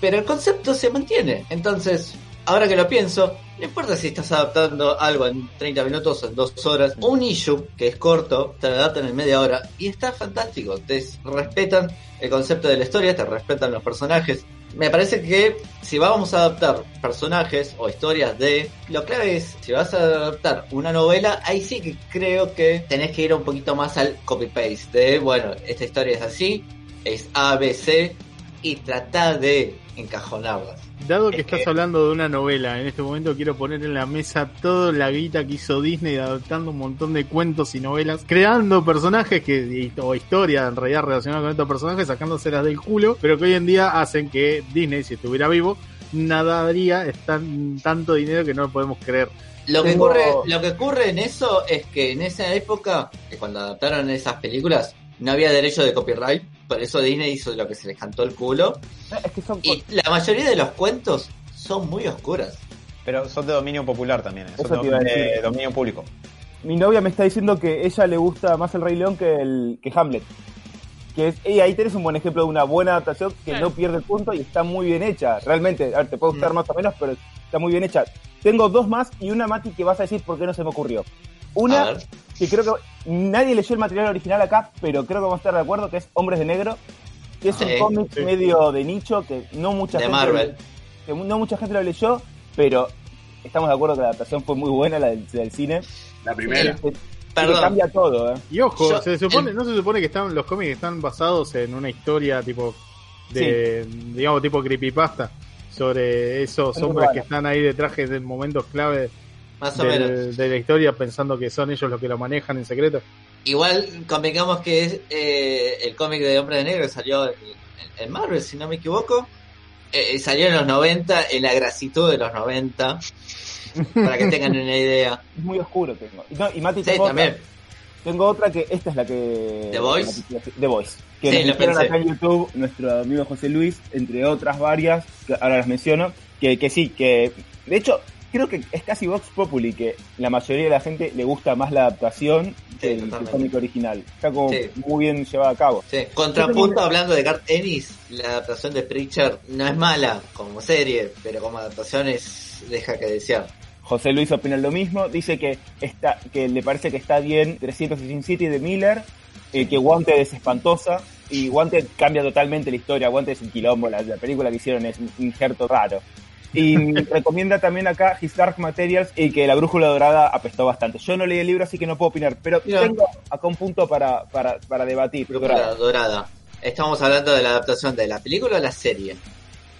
Pero el concepto se mantiene. Entonces, ahora que lo pienso, no importa si estás adaptando algo en 30 minutos o en 2 horas, un issue que es corto, te lo adaptan en media hora y está fantástico. Te respetan el concepto de la historia, te respetan los personajes. Me parece que si vamos a adaptar personajes o historias de... Lo clave es, si vas a adaptar una novela, ahí sí que creo que tenés que ir un poquito más al copy-paste. De, bueno, esta historia es así, es A, B, C, y tratar de encajonarlas. Dado que Es estás que- hablando de una novela, en este momento quiero poner en la mesa toda la guita que hizo Disney adaptando un montón de cuentos y novelas, creando personajes que o historia en realidad relacionada con estos personajes, sacándoselas del culo, pero que hoy en día hacen que Disney, si estuviera vivo, nadaría tan, tanto dinero que no lo podemos creer. Lo que, Tengo- ocurre, lo que ocurre en eso es que en esa época, que cuando adaptaron esas películas, no había derecho de copyright, por eso Disney hizo lo que se les cantó el culo. Es que son Y la mayoría de los cuentos son muy oscuras. Pero son de dominio popular también, eh. son de, dominio público. Mi novia me está diciendo que ella le gusta más el Rey León que el que Hamlet. Que es, y ahí tenés un buen ejemplo de una buena adaptación que Claro. no pierde el punto y está muy bien hecha. Realmente, a ver, te puede gustar Mm. más o menos, pero está muy bien hecha. Tengo dos más y una, Mati, que vas a decir por qué no se me ocurrió. Una. Que creo que nadie leyó el material original acá, pero creo que vamos a estar de acuerdo, que es Hombres de Negro, que es Sí, un cómic sí. medio de nicho que no mucha De gente Marvel. que no mucha gente lo leyó, pero estamos de acuerdo que la adaptación fue muy buena, la del, del cine. La primera. Perdón. cambia todo, ¿eh? Y ojo, Yo- se supone, el- no se supone que están los cómics están basados en una historia tipo de, digamos, tipo creepypasta sobre esos Es hombres que están ahí de trajes en momentos clave Más o menos. de la historia pensando que son ellos los que lo manejan en secreto. Igual convengamos que es, eh, el cómic de Hombre de Negro que salió en, Marvel, si no me equivoco, eh, salió en los 90, en la grasitud de los 90, para que tengan una idea. Es muy oscuro tengo. Y, no, y Mati, Sí, tengo, también. Otra, tengo otra que esta es la que... ¿The Voice? The Voice. Que Sí, nos lo hicieron pensé. acá en YouTube nuestro amigo José Luis, entre otras varias, que ahora las menciono, que, que sí, que de hecho creo que es casi Vox Populi, que la mayoría de la gente le gusta más la adaptación que el cómic original. Está como Sí. muy bien llevada a cabo. Sí. Contrapunto hablando de Garth Ennis, la adaptación de Preacher no es mala como serie, pero como adaptación es, deja que desear. José Luis opina lo mismo, dice que está que le parece que está bien 300 y Sin City de Miller, eh, que Wanted es espantosa y Wanted cambia totalmente la historia, Wanted es un quilombo, la, la película que hicieron es un injerto raro. Y recomienda también acá His Dark Materials y que la brújula dorada apestó bastante. Yo no leí el libro así que no puedo opinar, pero Mira. tengo acá un punto para, para, para debatir. Brújula dorada. Estamos hablando de la adaptación de la película o la serie.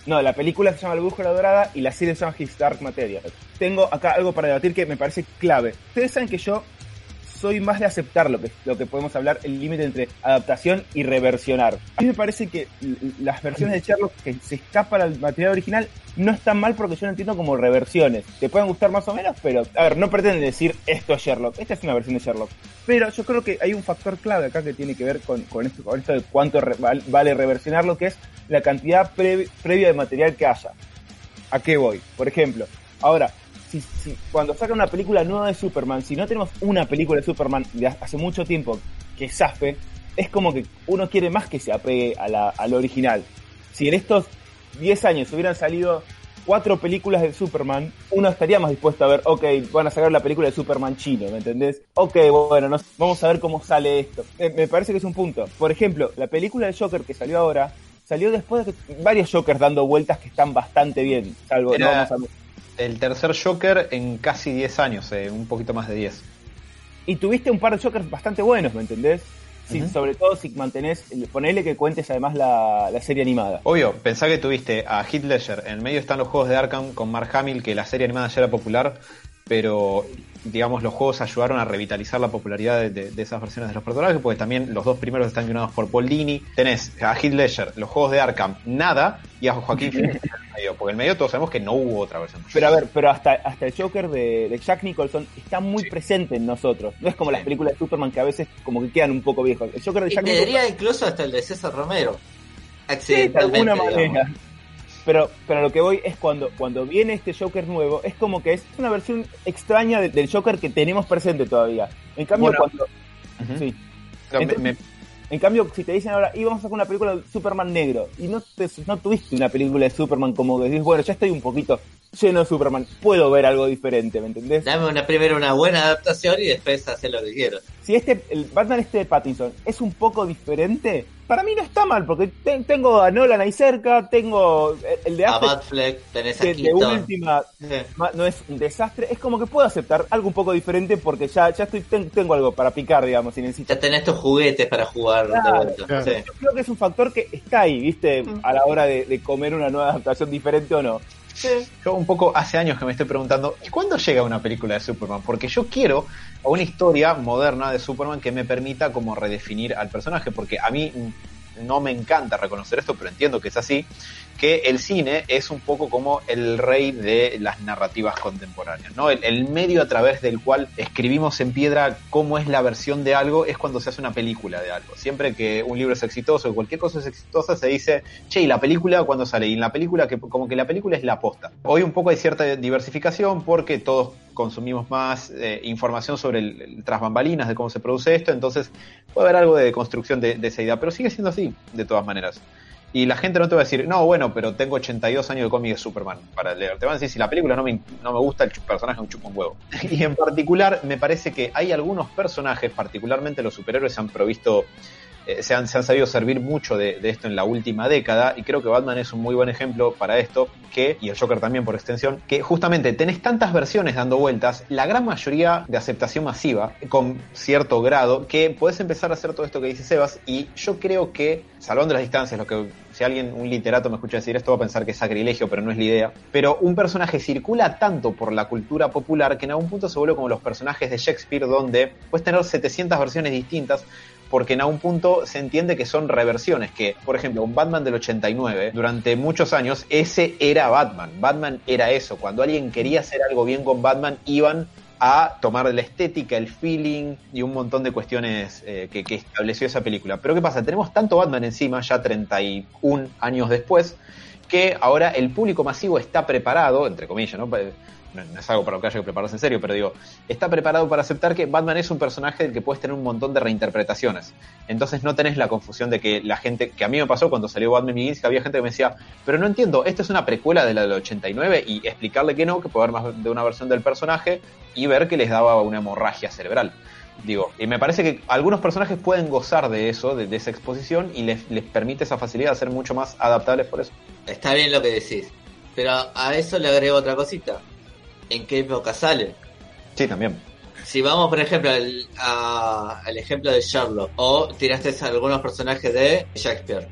No, la película se llama La Brújula Dorada y la serie se llama His Dark Materials. Tengo acá algo para debatir que me parece clave. Ustedes saben que yo soy más de aceptar lo que, lo que podemos hablar, el límite entre adaptación y reversionar. A mí me parece que las versiones de Sherlock que se escapan al material original no están mal porque yo lo entiendo como reversiones. Te pueden gustar más o menos, pero, a ver, no pretenden decir esto es Sherlock. Esta es una versión de Sherlock. Pero yo creo que hay un factor clave acá que tiene que ver con, con esto, con esto de cuánto re- val- vale reversionar lo que es la cantidad pre- previa de material que haya. ¿A qué voy? Por ejemplo, ahora, si, si- cuando sacan una película nueva de Superman, si no tenemos una película de Superman de hace mucho tiempo que zafe, es como que uno quiere más que se apegue a la, al original. Si en estos 10 años hubieran salido cuatro películas de Superman, uno estaría más dispuesto a ver, ok, van a sacar la película de Superman chino, ¿me entendés? Ok, bueno, nos- vamos a ver cómo sale esto. Eh, me parece que es un punto. Por ejemplo, la película de Joker que salió ahora, salió después de que varios Jokers dando vueltas que están bastante bien, salvo, no vamos a- El tercer Joker en casi 10 años, eh, un poquito más de 10. Y tuviste un par de Jokers bastante buenos, ¿me entendés? Sí, sobre todo si mantenés, ponele que cuentes además la, la serie animada. Obvio, pensá que tuviste a Heath Ledger, en el medio están los juegos de Arkham con Mark Hamill, que la serie animada ya era popular, pero digamos los juegos ayudaron a revitalizar la popularidad de, de- de esas versiones de los personajes, porque también los dos primeros están guionados por Paul Dini. Tenés a Heath Ledger, los juegos de Arkham, nada, y a Joaquín Phoenix en el medio, porque en el medio todos sabemos que no hubo otra versión. Pero a ver, pero hasta, hasta el Joker de, de Jack Nicholson está muy Sí. presente en nosotros. No es como las películas de Superman que a veces como que quedan un poco viejos. El Joker de Y Jack te Nicholson diría incluso hasta el de César Romero. Sí, de Accidentalmente. alguna digamos. Pero, pero lo que voy es cuando, cuando viene este Joker nuevo, es como que es una versión extraña de- del Joker que tenemos presente todavía. En cambio, Bueno. cuando. Sí. Pero me- me- En cambio, si te dicen ahora, y vamos a sacar una película de Superman negro, y no, te- no tuviste una película de Superman como que decís, bueno, ya estoy un poquito lleno de Superman, puedo ver algo diferente, ¿me entendés? Dame una, primero una buena adaptación y después hacer lo que quiero. Si este, el Batman este de Pattinson es un poco diferente, para mí no está mal, porque te- tengo a Nolan ahí cerca, tengo el- el de A Affleck, Batfleck, tenés a que de última Sí. no es un desastre, es como que puedo aceptar algo un poco diferente porque ya, ya estoy, ten- tengo algo para picar, digamos, si necesito. Ya tenés tus juguetes para jugar Claro, de vuelta. claro. Sí. Yo creo que es un factor que está ahí, ¿viste? A la hora de, de comer una nueva adaptación diferente o no. Yo un poco hace años que me estoy preguntando, ¿y cuándo llega una película de Superman? Porque yo quiero una historia moderna de Superman que me permita como redefinir al personaje, porque a mí no me encanta reconocer esto, pero entiendo que es así, que el cine es un poco como el rey de las narrativas contemporáneas, ¿no? El, medio a través del cual escribimos en piedra cómo es la versión de algo es cuando se hace una película de algo. Siempre que un libro es exitoso o cualquier cosa es exitosa, se dice, che, ¿y la película cuándo sale? Y en la película, que como que la película es la aposta. Hoy un poco hay cierta diversificación porque todos consumimos más eh, información sobre el, el tras bambalinas de cómo se produce esto, entonces puede haber algo de construcción de, de esa idea, pero sigue siendo así, de todas maneras. Y la gente no te va a decir, no, bueno, pero tengo 82 años de cómic de Superman para leer. Te van a decir, si la película no me, no me gusta, el personaje un chupa un huevo. Y en particular, me parece que hay algunos personajes, particularmente los superhéroes, han provisto, eh, se, han, se han sabido servir mucho de, esto en la última década. Y creo que Batman es un muy buen ejemplo para esto, que, y el Joker también por extensión, que justamente tenés tantas versiones dando vueltas, la gran mayoría de aceptación masiva, con cierto grado, que puedes empezar a hacer todo esto que dice Sebas. Y yo creo que, salvando las distancias, lo que si alguien, un literato me escucha decir esto, va a pensar que es sacrilegio, pero no es la idea. Pero un personaje circula tanto por la cultura popular que en algún punto se vuelve como los personajes de Shakespeare, donde puedes tener 700 versiones distintas, porque en algún punto se entiende que son reversiones, que por ejemplo un Batman del 89, durante muchos años ese era Batman, Batman era eso, cuando alguien quería hacer algo bien con Batman iban a tomar la estética, el feeling y un montón de cuestiones eh, que, que estableció esa película. Pero ¿qué pasa? Tenemos tanto Batman encima, ya 31 años después, que ahora el público masivo está preparado, entre comillas, ¿no? No, es algo para lo que haya que prepararse en serio, pero digo, está preparado para aceptar que Batman es un personaje del que puedes tener un montón de reinterpretaciones. Entonces no tenés la confusión de que la gente, que a mí me pasó cuando salió Batman Begins, que había gente que me decía, pero no entiendo, esto es una precuela de la del 89 y explicarle que no, que puede haber más de una versión del personaje y ver que les daba una hemorragia cerebral. Digo, y me parece que algunos personajes pueden gozar de eso, de, de esa exposición, y les, les permite esa facilidad de ser mucho más adaptables por eso. Está bien lo que decís. Pero a eso le agrego otra cosita. ¿En qué época sale? Sí, también. Si vamos, por ejemplo, al, a- al ejemplo de Sherlock, o tiraste algunos personajes de Shakespeare.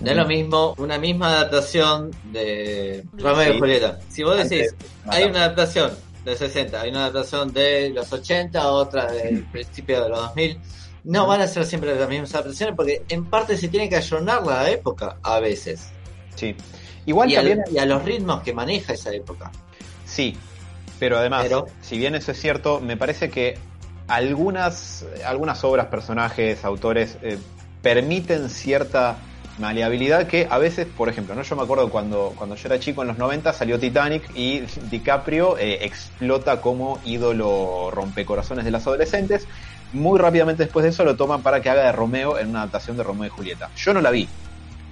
No es lo mismo una misma adaptación de Romeo Sí. y Julieta. Si vos decís, Antes, hay una adaptación de 60, hay una adaptación de los 80, otra del principio de los 2000, no van a ser siempre las mismas adaptaciones porque en parte se tiene que ayornar la época a veces. Sí. Igual Y, al- también. y a los ritmos que maneja esa época. Sí, pero además, Pero- si bien eso es cierto, me parece que algunas, algunas obras, personajes, autores eh, permiten cierta maleabilidad que a veces, por ejemplo, no yo me acuerdo cuando, cuando yo era chico en los 90 salió Titanic y DiCaprio eh, explota como ídolo rompecorazones de las adolescentes. Muy rápidamente después de eso lo toman para que haga de Romeo en una adaptación de Romeo y Julieta. Yo no la vi,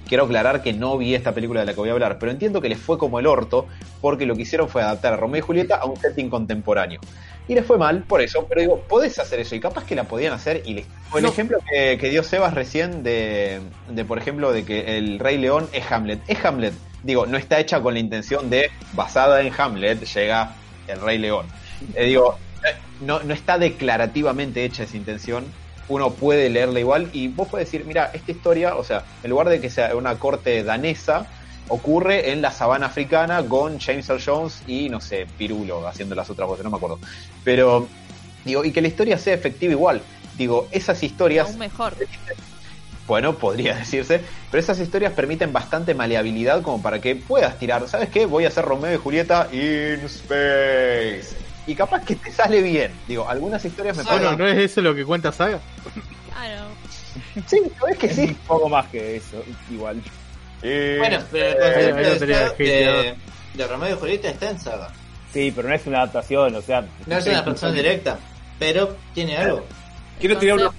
quiero aclarar que no vi esta película de la que voy a hablar, pero entiendo que les fue como el orto, porque lo que hicieron fue adaptar a Romeo y Julieta a un setting contemporáneo. Y les fue mal por eso, pero digo, podés hacer eso, y capaz que la podían hacer y les... O el No. ejemplo que, que dio Sebas recién de, de, por ejemplo, de que el Rey León es Hamlet. Es Hamlet, digo, no está hecha con la intención de, basada en Hamlet, llega el Rey León. Eh, digo, eh, no, no está declarativamente hecha esa intención, uno puede leerla igual y vos puedes decir, mira, esta historia, o sea, en lugar de que sea una corte danesa, ocurre en la sabana africana con James Earl Jones y, no sé, Pirulo haciendo las otras voces, no me acuerdo. Pero, digo, y que la historia sea efectiva igual. Digo, esas historias, Aún mejor. bueno, podría decirse, pero esas historias permiten bastante maleabilidad como para que puedas tirar, ¿sabes qué? Voy a hacer Romeo y Julieta in space. Y capaz que te sale bien. Digo, algunas historias me Bueno, parecen... ¿no es eso lo que cuenta Saga? Claro. Sí, ¿sabes que sí? un poco más que eso, igual. Bueno, pero el Eh, concepto de, de, Romeo y Julieta está en saga. Sí, pero no es una adaptación, o sea. No es una adaptación directa, pero tiene algo. Quiero tirar una-.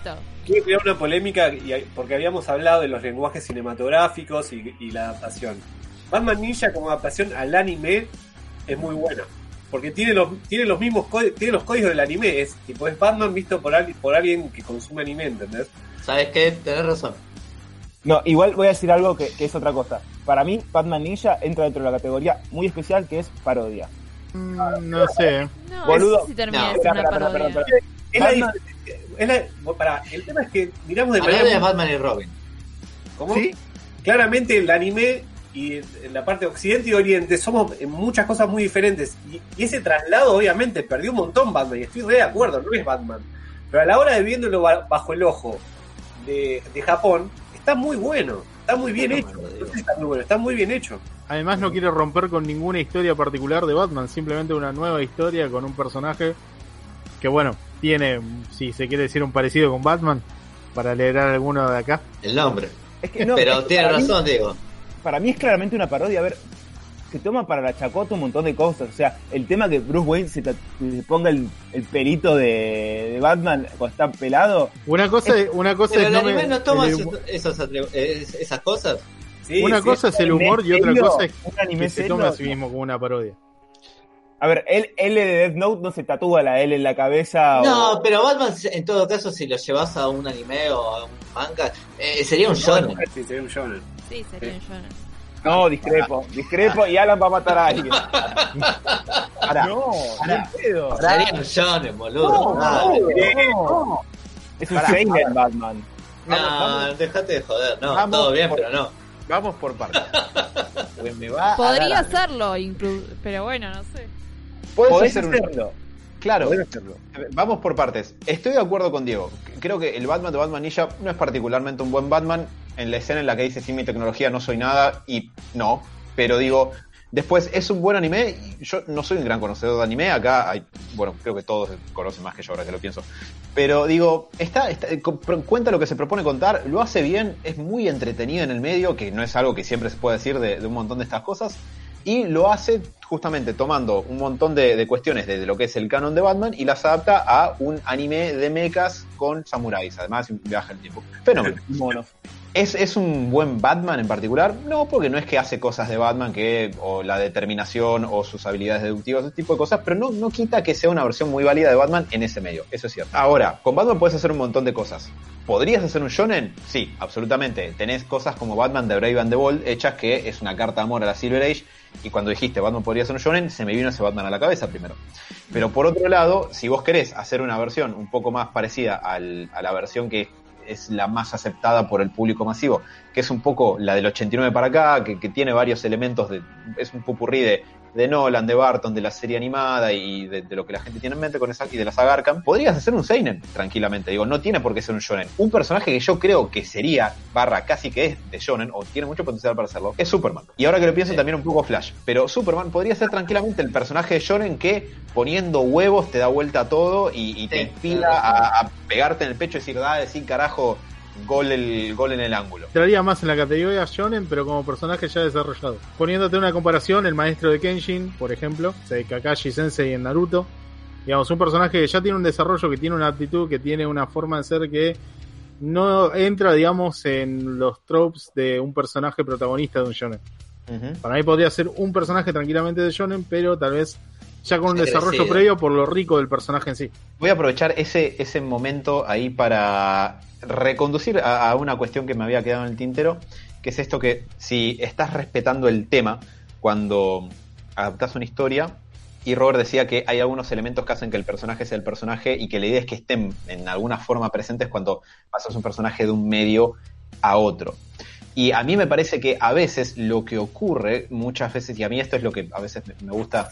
Quiero crear una polémica y porque habíamos hablado de los lenguajes cinematográficos y, y la adaptación. Batman Ninja como adaptación al anime es muy buena. Porque tiene los, tiene los mismos códigos, tiene los códigos del anime. Es tipo es Batman visto por, alguien por alguien que consume anime, ¿entendés? ¿Sabes qué? Tenés razón. No, igual voy a decir algo que, que es otra cosa. Para mí, Batman Ninja entra dentro de la categoría muy especial que es parodia. Mm, No sé. No, Boludo. eso sí termina No. ser una parodia. Es la es la- el tema es que miramos de manera de Batman y Robin. ¿Cómo? ¿Sí? Claramente el anime y en la parte de Occidente y Oriente somos en muchas cosas muy diferentes. Y, y ese traslado, obviamente, perdió un montón Batman. Y estoy re de acuerdo, no es Batman. Pero a la hora de viéndolo ba- bajo el ojo de, de Japón, está muy bueno. Está muy bien No, hecho. no está muy bueno, está muy bien hecho. Además no quiere romper con ninguna historia particular de Batman, simplemente una nueva historia con un personaje que bueno, tiene, si se quiere decir un parecido con Batman, para alegrar a alguno de acá. El nombre. Es que no, pero es que tiene para mí- razón, Diego. Para mí es claramente una parodia. A ver, se toma para la chacota un montón de cosas. O sea, el tema que Bruce Wayne se, ponga el, el pelito de, de Batman cuando está pelado. Una cosa, una cosa Pero es el no anime me- no toma el esos, esos es- esas cosas. Sí, una sí. cosa es el humor y otra cosa es un anime que se tome a sí mismo como una parodia. A ver, él, él de Death Note no se tatúa la L en la cabeza. No, o... pero Batman, en todo caso, si lo llevas a un anime o a un manga, eh, sería un shonen. Sí, sería un shonen. Sí, sería un shonen. No, discrepo, discrepo y Alan va a matar a alguien. Ahora, no, Ahora- ni pedo. Sería un shonen, boludo. No, no, no. Es un Pará, seinen pará. Batman. No, Vamos, dejate de joder. No, Vamos todo bien, por- pero no. vamos por partes. Pues me va a Podría hacerlo, pero bueno, no sé. Podés Podés hacer un- hacerlo. Claro, Podés hacerlo. vamos por partes. Estoy de acuerdo con Diego. Creo que el Batman de Batman Ninja no es particularmente un buen Batman. En la escena en la que dice sin mi tecnología no soy nada, y no. Pero digo, después es un buen anime. Yo no soy un gran conocedor de anime. Acá hay, bueno, creo que todos conocen más que yo ahora que lo pienso. Pero digo, está, está- cu- cuenta lo que se propone contar, lo hace bien, es muy entretenido en el medio, que no es algo que siempre se puede decir de, de un montón de estas cosas. Y lo hace justamente tomando un montón de, de cuestiones de, de lo que es el canon de Batman y las adapta a un anime de mechas con samuráis, además un viaje al tiempo. Fenómeno. Monos. ¿Es, ¿Es un buen Batman en particular? No, porque no es que hace cosas de Batman que, o la determinación, o sus habilidades deductivas, ese tipo de cosas, pero no, no quita que sea una versión muy válida de Batman en ese medio, eso es cierto. Ahora, con Batman puedes hacer un montón de cosas. ¿Podrías hacer un shonen? Sí, absolutamente. Tenés cosas como Batman de Brave and the Bold hechas que es una carta de amor a la Silver Age, y cuando dijiste Batman podría ser un shonen, se me vino ese Batman a la cabeza primero. Pero por otro lado, si vos querés hacer una versión un poco más parecida al- a la versión que es la más aceptada por el público masivo, que es un poco la del 89 para acá, que, que tiene varios elementos de, es un pupurrí de, de Nolan, de Barton, de la serie animada y de, de lo que la gente tiene en mente con esa, y de la saga Arkham, podrías hacer un Seinen, tranquilamente. Digo, no tiene por qué ser un Shonen. Un personaje que yo creo que sería, barra, casi que es de Shonen, o tiene mucho potencial para hacerlo, es Superman. Y ahora que lo pienso Sí. también un poco Flash, pero Superman podría ser tranquilamente el personaje de Shonen que poniendo huevos te da vuelta a todo y, y te inspira a pegarte en el pecho y decir, dale, sí, carajo, gol, el, gol en el ángulo. Entraría más en la categoría shonen, pero como personaje ya desarrollado. Poniéndote una comparación, el maestro de Kenshin, por ejemplo, Kakashi Sensei en Naruto. Digamos, un personaje que ya tiene un desarrollo, que tiene una aptitud, que tiene una forma de ser que no entra, digamos, en los tropes de un personaje protagonista de un shonen. Para mí podría ser un personaje tranquilamente de shonen, pero tal vez ya con un desarrollo previo por lo rico del personaje en sí. Voy a aprovechar ese, ese momento ahí para reconducir a, una cuestión que me había quedado en el tintero, que es esto que si estás respetando el tema cuando adaptas una historia, y Robert decía que hay algunos elementos que hacen que el personaje sea el personaje y que la idea es que estén en alguna forma presentes cuando pasas un personaje de un medio a otro. Y a mí me parece que a veces lo que ocurre, muchas veces, y a mí esto es lo que a veces me gusta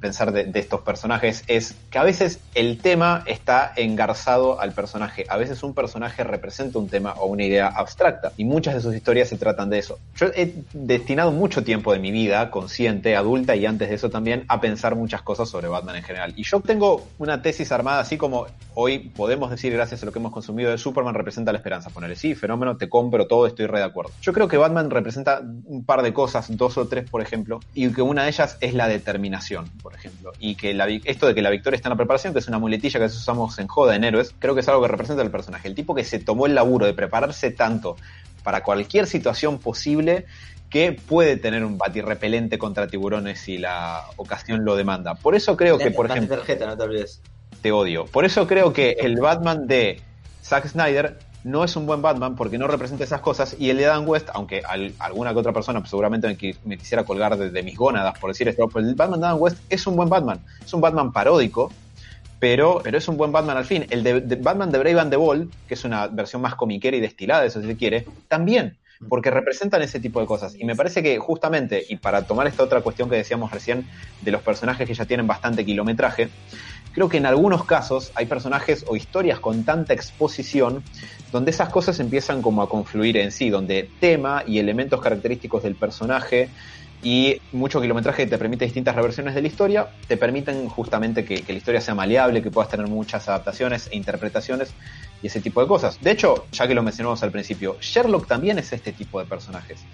pensar de, estos personajes, es que a veces el tema está engarzado al personaje. A veces un personaje representa un tema o una idea abstracta. Y muchas de sus historias se tratan de eso. Yo he destinado mucho tiempo de mi vida, consciente, adulta y antes de eso también, a pensar muchas cosas sobre Batman en general. Y yo tengo una tesis armada, así como hoy podemos decir, gracias a lo que hemos consumido de Superman, representa la esperanza. Ponerle, sí, fenómeno, te compro todo, estoy re de acuerdo. Yo creo que Batman representa un par de cosas, dos o tres, por ejemplo, y que una de ellas es la determinación, por ejemplo. Y que la, esto de que la victoria está en la preparación, que es una muletilla que a veces usamos en joda en héroes, creo que es algo que representa el personaje. El tipo que se tomó el laburo de prepararse tanto para cualquier situación posible que puede tener un batirrepelente contra tiburones si la ocasión lo demanda. Por eso creo que, por ejemplo, tarjeta, no te olvides. te odio. Por eso creo que el Batman de Zack Snyder no es un buen Batman porque no representa esas cosas y el de Dan West, aunque al- alguna que otra persona pues, seguramente me, qui- me quisiera colgar de, mis gónadas por decir esto, pero el Batman de Dan West es un buen Batman. Es un Batman paródico, pero, pero es un buen Batman al fin. El de, Batman de Brave and the Bold, que es una versión más comiquera y destilada, eso si se quiere, también. Porque representan ese tipo de cosas. Y me parece que justamente, y para tomar esta otra cuestión que decíamos recién de los personajes que ya tienen bastante kilometraje, creo que en algunos casos hay personajes o historias con tanta exposición donde esas cosas empiezan como a confluir en sí, donde tema y elementos característicos del personaje y mucho kilometraje que te permite distintas reversiones de la historia, te permiten justamente que, que la historia sea maleable, que puedas tener muchas adaptaciones e interpretaciones y ese tipo de cosas. De hecho, ya que lo mencionamos al principio, Sherlock también es este tipo de personajes.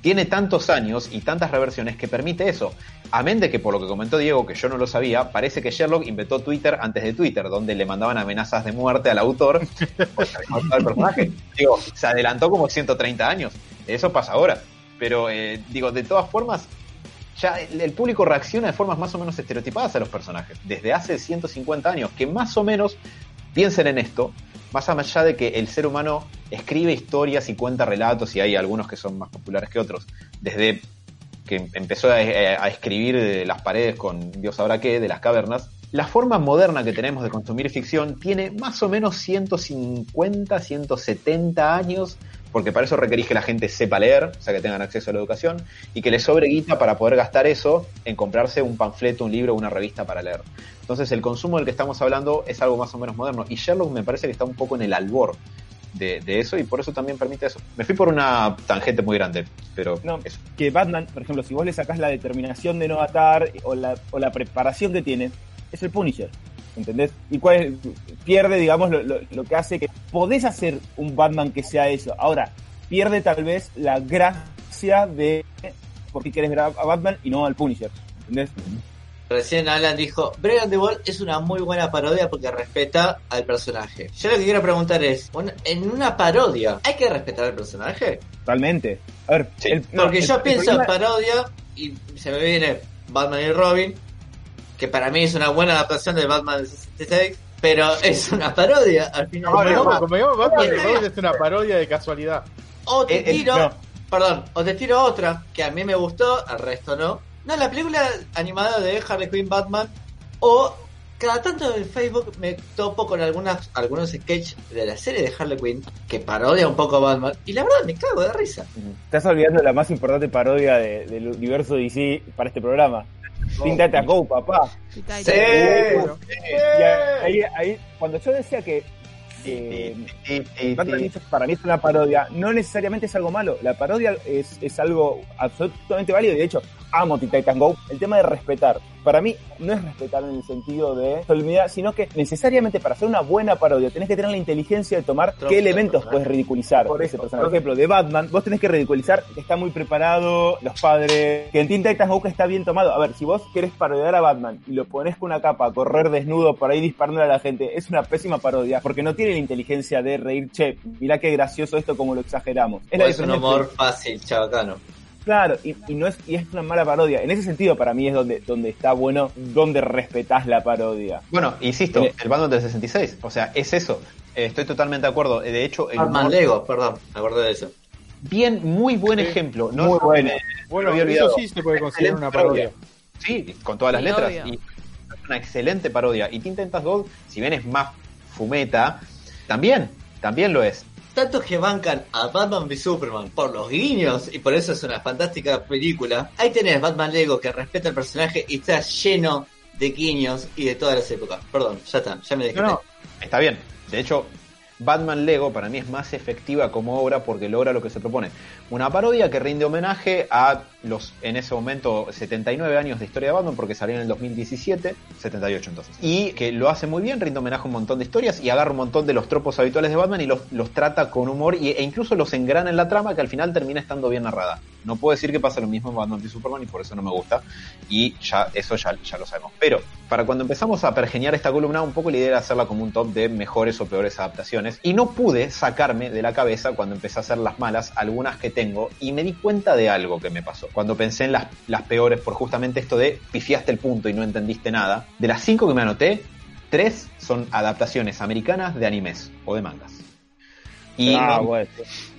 Tiene tantos años y tantas reversiones que permite eso. Amén de que por lo que comentó Diego, que yo no lo sabía, parece que Sherlock inventó Twitter antes de Twitter, donde le mandaban amenazas de muerte al autor al personaje. Digo, se adelantó como 130 años. Eso pasa ahora. Pero, eh, digo, de todas formas, ya el, el público reacciona de formas más o menos estereotipadas a los personajes. Desde hace 150 años, que más o menos piensen en esto, más allá de que el ser humano escribe historias y cuenta relatos, y hay algunos que son más populares que otros, desde que empezó a, a escribir las paredes con Dios sabrá qué, de las cavernas, la forma moderna que tenemos de consumir ficción tiene más o menos 150, 170 años porque para eso requerís que la gente sepa leer, o sea, que tengan acceso a la educación, y que les sobre guita para poder gastar eso en comprarse un panfleto, un libro, una revista para leer. Entonces el consumo del que estamos hablando es algo más o menos moderno, y Sherlock me parece que está un poco en el albor de, de eso, y por eso también permite eso. Me fui por una tangente muy grande, pero No, eso. que Batman, por ejemplo, si vos le sacás la determinación de no o la, o la preparación que tiene, es el Punisher. ¿Entendés? Y cuál es- pierde, digamos, lo, lo- lo que hace que podés hacer un Batman que sea eso. Ahora, pierde tal vez la gracia de por qué querés ver a, a Batman y no al Punisher. ¿Entendés? Recién Alan dijo, Bregan the Wall es una muy buena parodia porque respeta al personaje. Yo lo que quiero preguntar es, en una parodia, ¿hay que respetar al personaje? Totalmente. A ver, Sí, el- no, Porque el- yo el pienso en problema- parodia y se me viene Batman y Robin, que para mí es una buena adaptación de Batman del 66, pero es una parodia al final. ¿no? digamos, como digamos, Batman Robin es una parodia de casualidad. O te Eh, eh, tiro, no. perdón, o te tiro otra que a mí me gustó, al resto no. No, la película animada de Harley Quinn Batman, o cada tanto en Facebook me topo con algunas, algunos sketches de la serie de Harley Quinn que parodia un poco a Batman, y la verdad me cago de risa. Estás olvidando la más importante parodia de- del universo DC para este programa. Píntate a Go, papá. Sí. Y ahí, ahí, cuando yo decía que eh, Sí, sí, Batman sí. Ninja para mí es una parodia, no necesariamente es algo malo. La parodia es, es algo absolutamente válido y de hecho amo Teen Titan Go. El tema de respetar, para mí no es respetar en el sentido de solemnidad, sino que necesariamente para hacer una buena parodia tenés que tener la inteligencia de tomar qué elementos puedes ridiculizar Por ese personaje. Por ejemplo, de Batman, vos tenés que ridiculizar que está muy preparado, los padres, que en Teen Titans Go está bien tomado. A ver, si vos querés parodiar a Batman y lo pones con una capa a correr desnudo por ahí disparando a la gente, es una pésima parodia porque no tiene la inteligencia de reír, che, mirá qué gracioso esto como lo exageramos. La es un diferencia humor fácil, chabacano. Claro, y, y no es, y es una mala parodia. En ese sentido, para mí es donde, donde está bueno, donde respetás la parodia. Bueno, insisto, Eh. el Batman del 66, o sea, es eso. Eh, Estoy totalmente de acuerdo. De hecho, el Batman humor- Lego, perdón, me acordé de eso. bien, muy buen Sí. ejemplo. No, Muy no, bueno. me- Bueno, eso olvidado. sí se puede considerar una parodia. Sí, con todas las letras. Y es una excelente parodia. Y Teen Titans Go, si bien es más fumeta, también, también lo es. Tantos que bancan a Batman v Superman por los guiños, y por eso es una fantástica película. Ahí tenés Batman Lego que respeta al personaje y está lleno de guiños y de todas las épocas. Perdón, ya está, ya me dejé. Está bien. De hecho, Batman Lego para mí es más efectiva como obra porque logra lo que se propone. Una parodia que rinde homenaje a en ese momento, 79 años de historia de Batman porque salió en el 2017, 78 entonces. Y que lo hace muy bien, rinde homenaje a un montón de historias y agarra un montón de los tropos habituales de Batman y los, los trata con humor y, e incluso los engrana en la trama que al final termina estando bien narrada. No puedo decir que pasa lo mismo en Batman v Superman y por eso no me gusta. Y ya, eso ya, ya lo sabemos. Pero, para cuando empezamos a pergeñar esta columna, un poco la idea era hacerla como un top de mejores o peores adaptaciones. Y no pude sacarme de la cabeza cuando empecé a hacer las malas, algunas que tengo, y me di cuenta de algo que me pasó. Cuando pensé en las, las peores por justamente esto de pifiaste el punto y no entendiste nada. De las cinco que me anoté, tres son adaptaciones americanas de animes o de mangas. Y ah, no- bueno.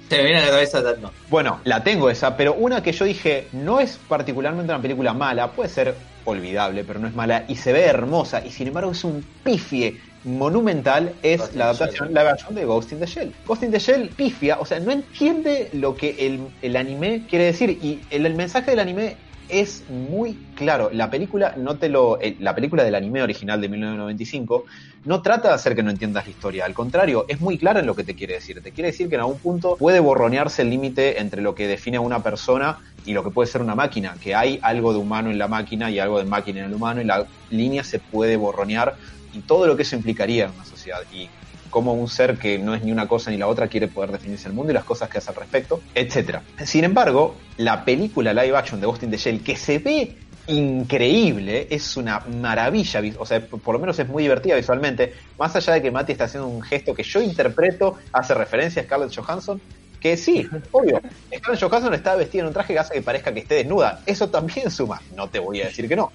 Se me viene a la cabeza Batman. bueno, la tengo esa, pero una que yo dije no es particularmente una película mala, puede ser olvidable, pero no es mala y se ve hermosa y sin embargo es un pifie monumental es Ghost la adaptación, la versión de Ghost in the Shell. Ghost in the Shell pifia, o sea, no entiende lo que el, el anime quiere decir y el, el mensaje del anime es muy claro. La película no te lo eh, la película del anime original de 1995 no trata de hacer que no entiendas la historia, al contrario, es muy clara en lo que te quiere decir. Te quiere decir que en algún punto puede borronearse el límite entre lo que define a una persona y lo que puede ser una máquina, que hay algo de humano en la máquina y algo de máquina en el humano y la línea se puede borronear y todo lo que eso implicaría en una sociedad. Y cómo un ser que no es ni una cosa ni la otra quiere poder definirse el mundo y las cosas que hace al respecto, etcétera. Sin embargo, la película live action de Ghost in the Shell, que se ve increíble, es una maravilla, o sea, por por lo menos es muy divertida visualmente, más allá de que Mati está haciendo un gesto que yo interpreto, hace referencia a Scarlett Johansson, que sí, obvio, Scarlett Johansson está vestida en un traje que hace que parezca que esté desnuda, eso también suma, no te voy a decir que no,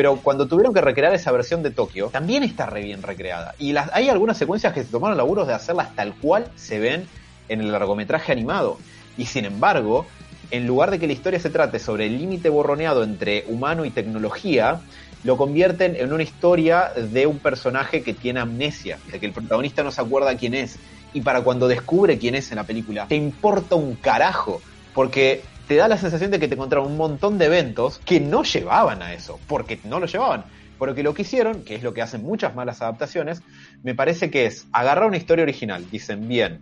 pero cuando tuvieron que recrear esa versión de Tokio, también está re bien recreada. Y hay algunas secuencias que se tomaron laburos de hacerlas tal cual se ven en el largometraje animado. Y sin embargo, en lugar de que la historia se trate sobre el límite borroneado entre humano y tecnología, lo convierten en una historia de un personaje que tiene amnesia, de que el protagonista no se acuerda quién es. y para cuando descubre quién es en la película, te importa un carajo, porque te da la sensación de que te encontraron un montón de eventos que no llevaban a eso, porque no lo llevaban. Porque lo que hicieron, que es lo que hacen muchas malas adaptaciones, me parece que es agarrar una historia original. Dicen, bien,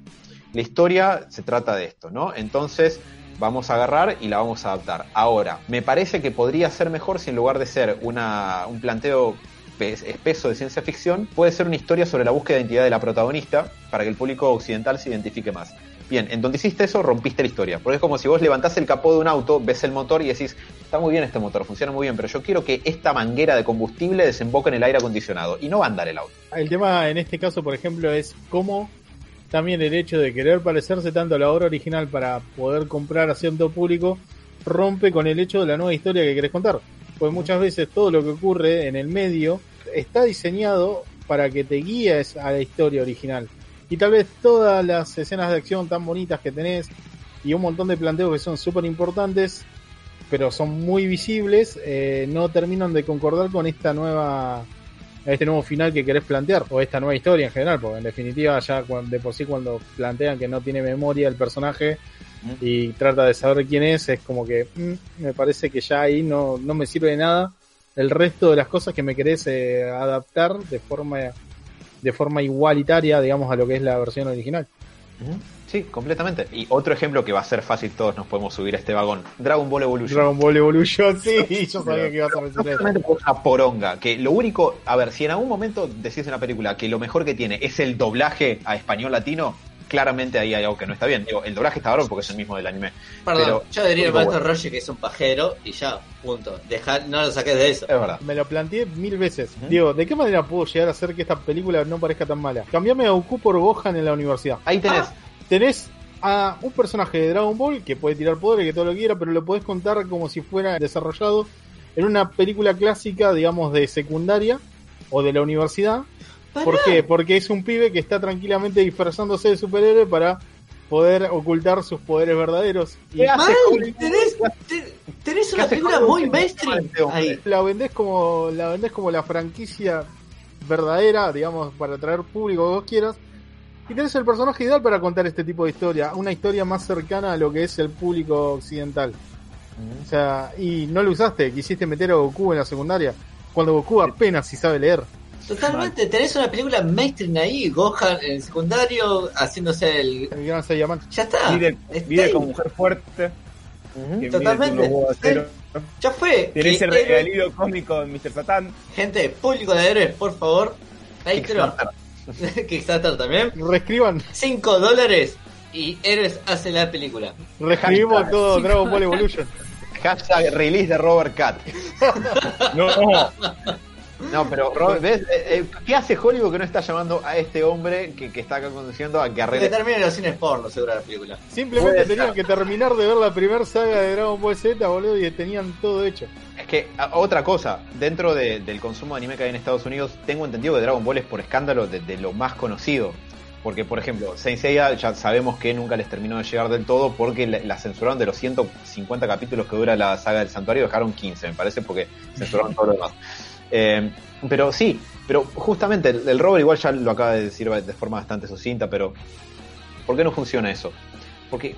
la historia se trata de esto, ¿no? Entonces vamos a agarrar y la vamos a adaptar. Ahora, me parece que podría ser mejor si en lugar de ser una, un planteo espeso de ciencia ficción, puede ser una historia sobre la búsqueda de identidad de la protagonista para que el público occidental se identifique más. Bien, en donde hiciste eso, rompiste la historia. Porque es como si vos levantás el capó de un auto, ves el motor y decís, está muy bien este motor, funciona muy bien, pero yo quiero que esta manguera de combustible desemboque en el aire acondicionado. Y no va a andar el auto. El tema en este caso, por ejemplo, es cómo también el hecho de querer parecerse tanto a la obra original para poder comprar a cierto público rompe con el hecho de la nueva historia que querés contar. Pues muchas veces todo lo que ocurre en el medio está diseñado para que te guíes a la historia original. Y tal vez todas las escenas de acción tan bonitas que tenés y un montón de planteos que son súper importantes, pero son muy visibles, eh, no terminan de concordar con esta nueva este nuevo final que querés plantear, o esta nueva historia en general, porque en definitiva ya de por sí cuando plantean que no tiene memoria el personaje y trata de saber quién es, es como que mm, me parece que ya ahí no, no me sirve de nada. El resto de las cosas que me querés eh, adaptar de forma de forma igualitaria, digamos, a lo que es la versión original. Sí, completamente. Y otro ejemplo que va a ser fácil, todos nos podemos subir a este vagón. Dragon Ball Evolution. Dragon Ball Evolution, sí, yo sabía que ibas a mencionar eso. Una poronga, que lo único, a ver, si en algún momento decís en la película que lo mejor que tiene es el doblaje a español latino, claramente ahí hay algo que no está bien. Digo, el doblaje está bárbaro porque es el mismo del anime. Perdón, pero, yo diría el maestro Roger que es un pajero y ya, punto. Deja, no lo saques de eso. Es verdad. Me lo planteé mil veces. Digo, ¿de qué manera puedo llegar a hacer que esta película no parezca tan mala? Cambiame a Goku por Gohan en la universidad. Ahí tenés. Ah, tenés a un personaje de Dragon Ball que puede tirar poderes, que todo lo quiera, pero lo podés contar como si fuera desarrollado en una película clásica, digamos, de secundaria o de la universidad. ¿Por qué? Porque es un pibe que está tranquilamente disfrazándose de superhéroe para poder ocultar sus poderes verdaderos. Y Mal, tenés, tenés una película muy mainstream ahí. La vendés como la vendés como la franquicia verdadera, digamos, para atraer público que vos quieras. Y tenés el personaje ideal para contar este tipo de historia, una historia más cercana a lo que es el público occidental. O sea, y no lo usaste, quisiste meter a Goku en la secundaria, cuando Goku apenas si sabe leer. Totalmente, tenés una película mainstream ahí, Gohan en el secundario haciéndose el... Ya está. Vive, vive ahí. con mujer fuerte. Totalmente. Ya fue. Tenés el héroe- regalío cómico de Mr. Satan. Gente, público de héroes, por favor. Patreon. Kickstarter también. Reescriban, 5 dólares y héroes hace la película. reescribimos Hashtag. todo Dragon Ball Evolution. Hashtag release de Robert Cat. No, No, pero Robert, ¿ves? Eh, eh, ¿qué hace Hollywood que no está llamando a este hombre que, que está acá conduciendo a que Que arregle? termine los cines porno, seguro, la película. Simplemente tenían que terminar de ver la primera saga de Dragon Ball Z, boludo, y tenían todo hecho. Es que, a- otra cosa, dentro de- del consumo de anime que hay en Estados Unidos, tengo entendido que Dragon Ball es por escándalo de, de lo más conocido. Porque, por ejemplo, Saint Seiya ya sabemos que nunca les terminó de llegar del todo porque la, la censuraron de los 150 capítulos que dura la saga del santuario, dejaron 15, me parece, porque censuraron todo lo demás. Eh, pero sí, pero justamente el, el Robert igual ya lo acaba de decir de forma bastante sucinta, pero ¿por qué no funciona eso? Porque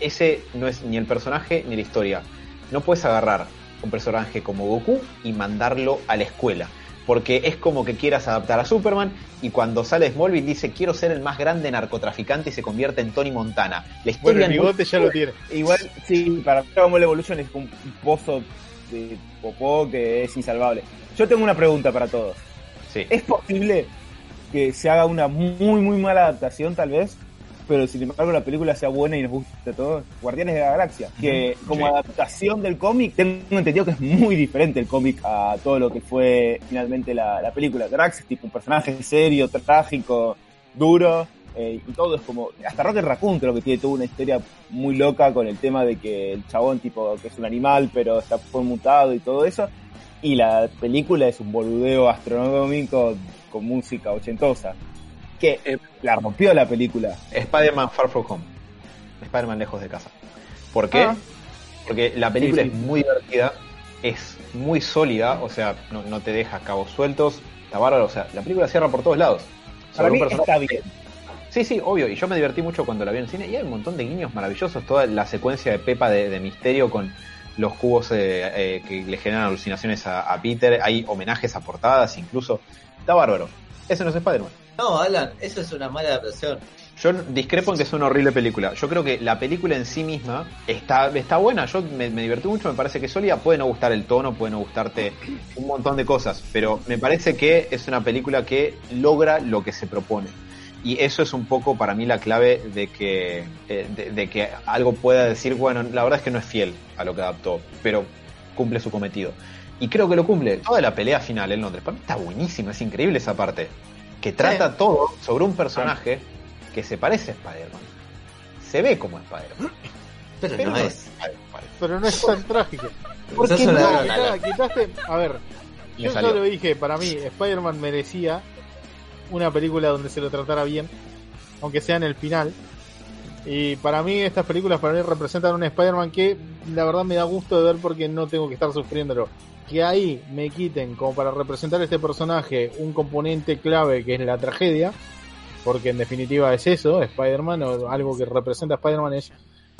ese no es ni el personaje ni la historia. No puedes agarrar un personaje como Goku y mandarlo a la escuela. Porque es como que quieras adaptar a Superman y cuando sale Smallville dice quiero ser el más grande narcotraficante y se convierte en Tony Montana. La Bueno, historia el no- bigote ya lo tiene. igual, sí, para Dragon Ball Evolution es un pozo de popó que es insalvable. Yo tengo una pregunta para todos. Sí. ¿Es posible que se haga una muy, muy mala adaptación, tal vez? Pero sin embargo la película sea buena y nos guste a todos. Guardianes de la Galaxia. Que como Sí. adaptación del cómic, tengo entendido que es muy diferente el cómic a todo lo que fue finalmente la, la película. Drax es tipo un personaje serio, trágico, duro. Eh, y todo es como. Hasta Rocket Raccoon creo que tiene toda una historia muy loca con el tema de que el chabón, tipo, que es un animal, pero está fue mutado y todo eso. Y la película es un boludeo astronómico con música ochentosa. Que eh, la rompió la película. Spider-Man Far From Home. Spider-Man lejos de casa. ¿Por qué? Ah. Porque la película Sí, sí. es muy divertida, es muy sólida, o sea, no, no te deja cabos sueltos, está bárbaro, o sea, la película cierra por todos lados. Para Sobre mí un personaje- está bien. Sí, sí, obvio. Y yo me divertí mucho cuando la vi en el cine. Y hay un montón de guiños maravillosos. Toda la secuencia de Pepa de, de misterio con los cubos eh, eh, que le generan alucinaciones a, a Peter. Hay homenajes a portadas incluso. Está bárbaro. Ese no es Spider-Man. No, Alan, eso es una mala adaptación. Yo discrepo en que es una horrible película. Yo creo que la película en sí misma está, está buena. Yo me, me divertí mucho, me parece que es sólida. Puede no gustar el tono, puede no gustarte un montón de cosas. Pero me parece que es una película que logra lo que se propone. Y eso es un poco para mí la clave de que, eh, de, de que algo pueda decir, bueno, la verdad es que no es fiel a lo que adaptó, pero cumple su cometido. Y creo que lo cumple. Toda la pelea final en Londres, para mí está buenísima, es increíble esa parte. Que trata todo sobre un personaje que se parece a Spider-Man. Se ve como Spider-Man. Pero, Pero no no es. Pero no es tan trágico. ¿Por Sos qué una- no? Quitaste- quitaste- a ver, Me yo salió. solo dije, para mí, Spider-Man merecía una película donde se lo tratara bien, aunque sea en el final. Y para mí estas películas para mí representan un Spider-Man que la verdad me da gusto de ver porque no tengo que estar sufriéndolo. Que ahí me quiten como para representar a este personaje un componente clave que es la tragedia, porque en definitiva es eso, Spider-Man, o algo que representa a Spider-Man es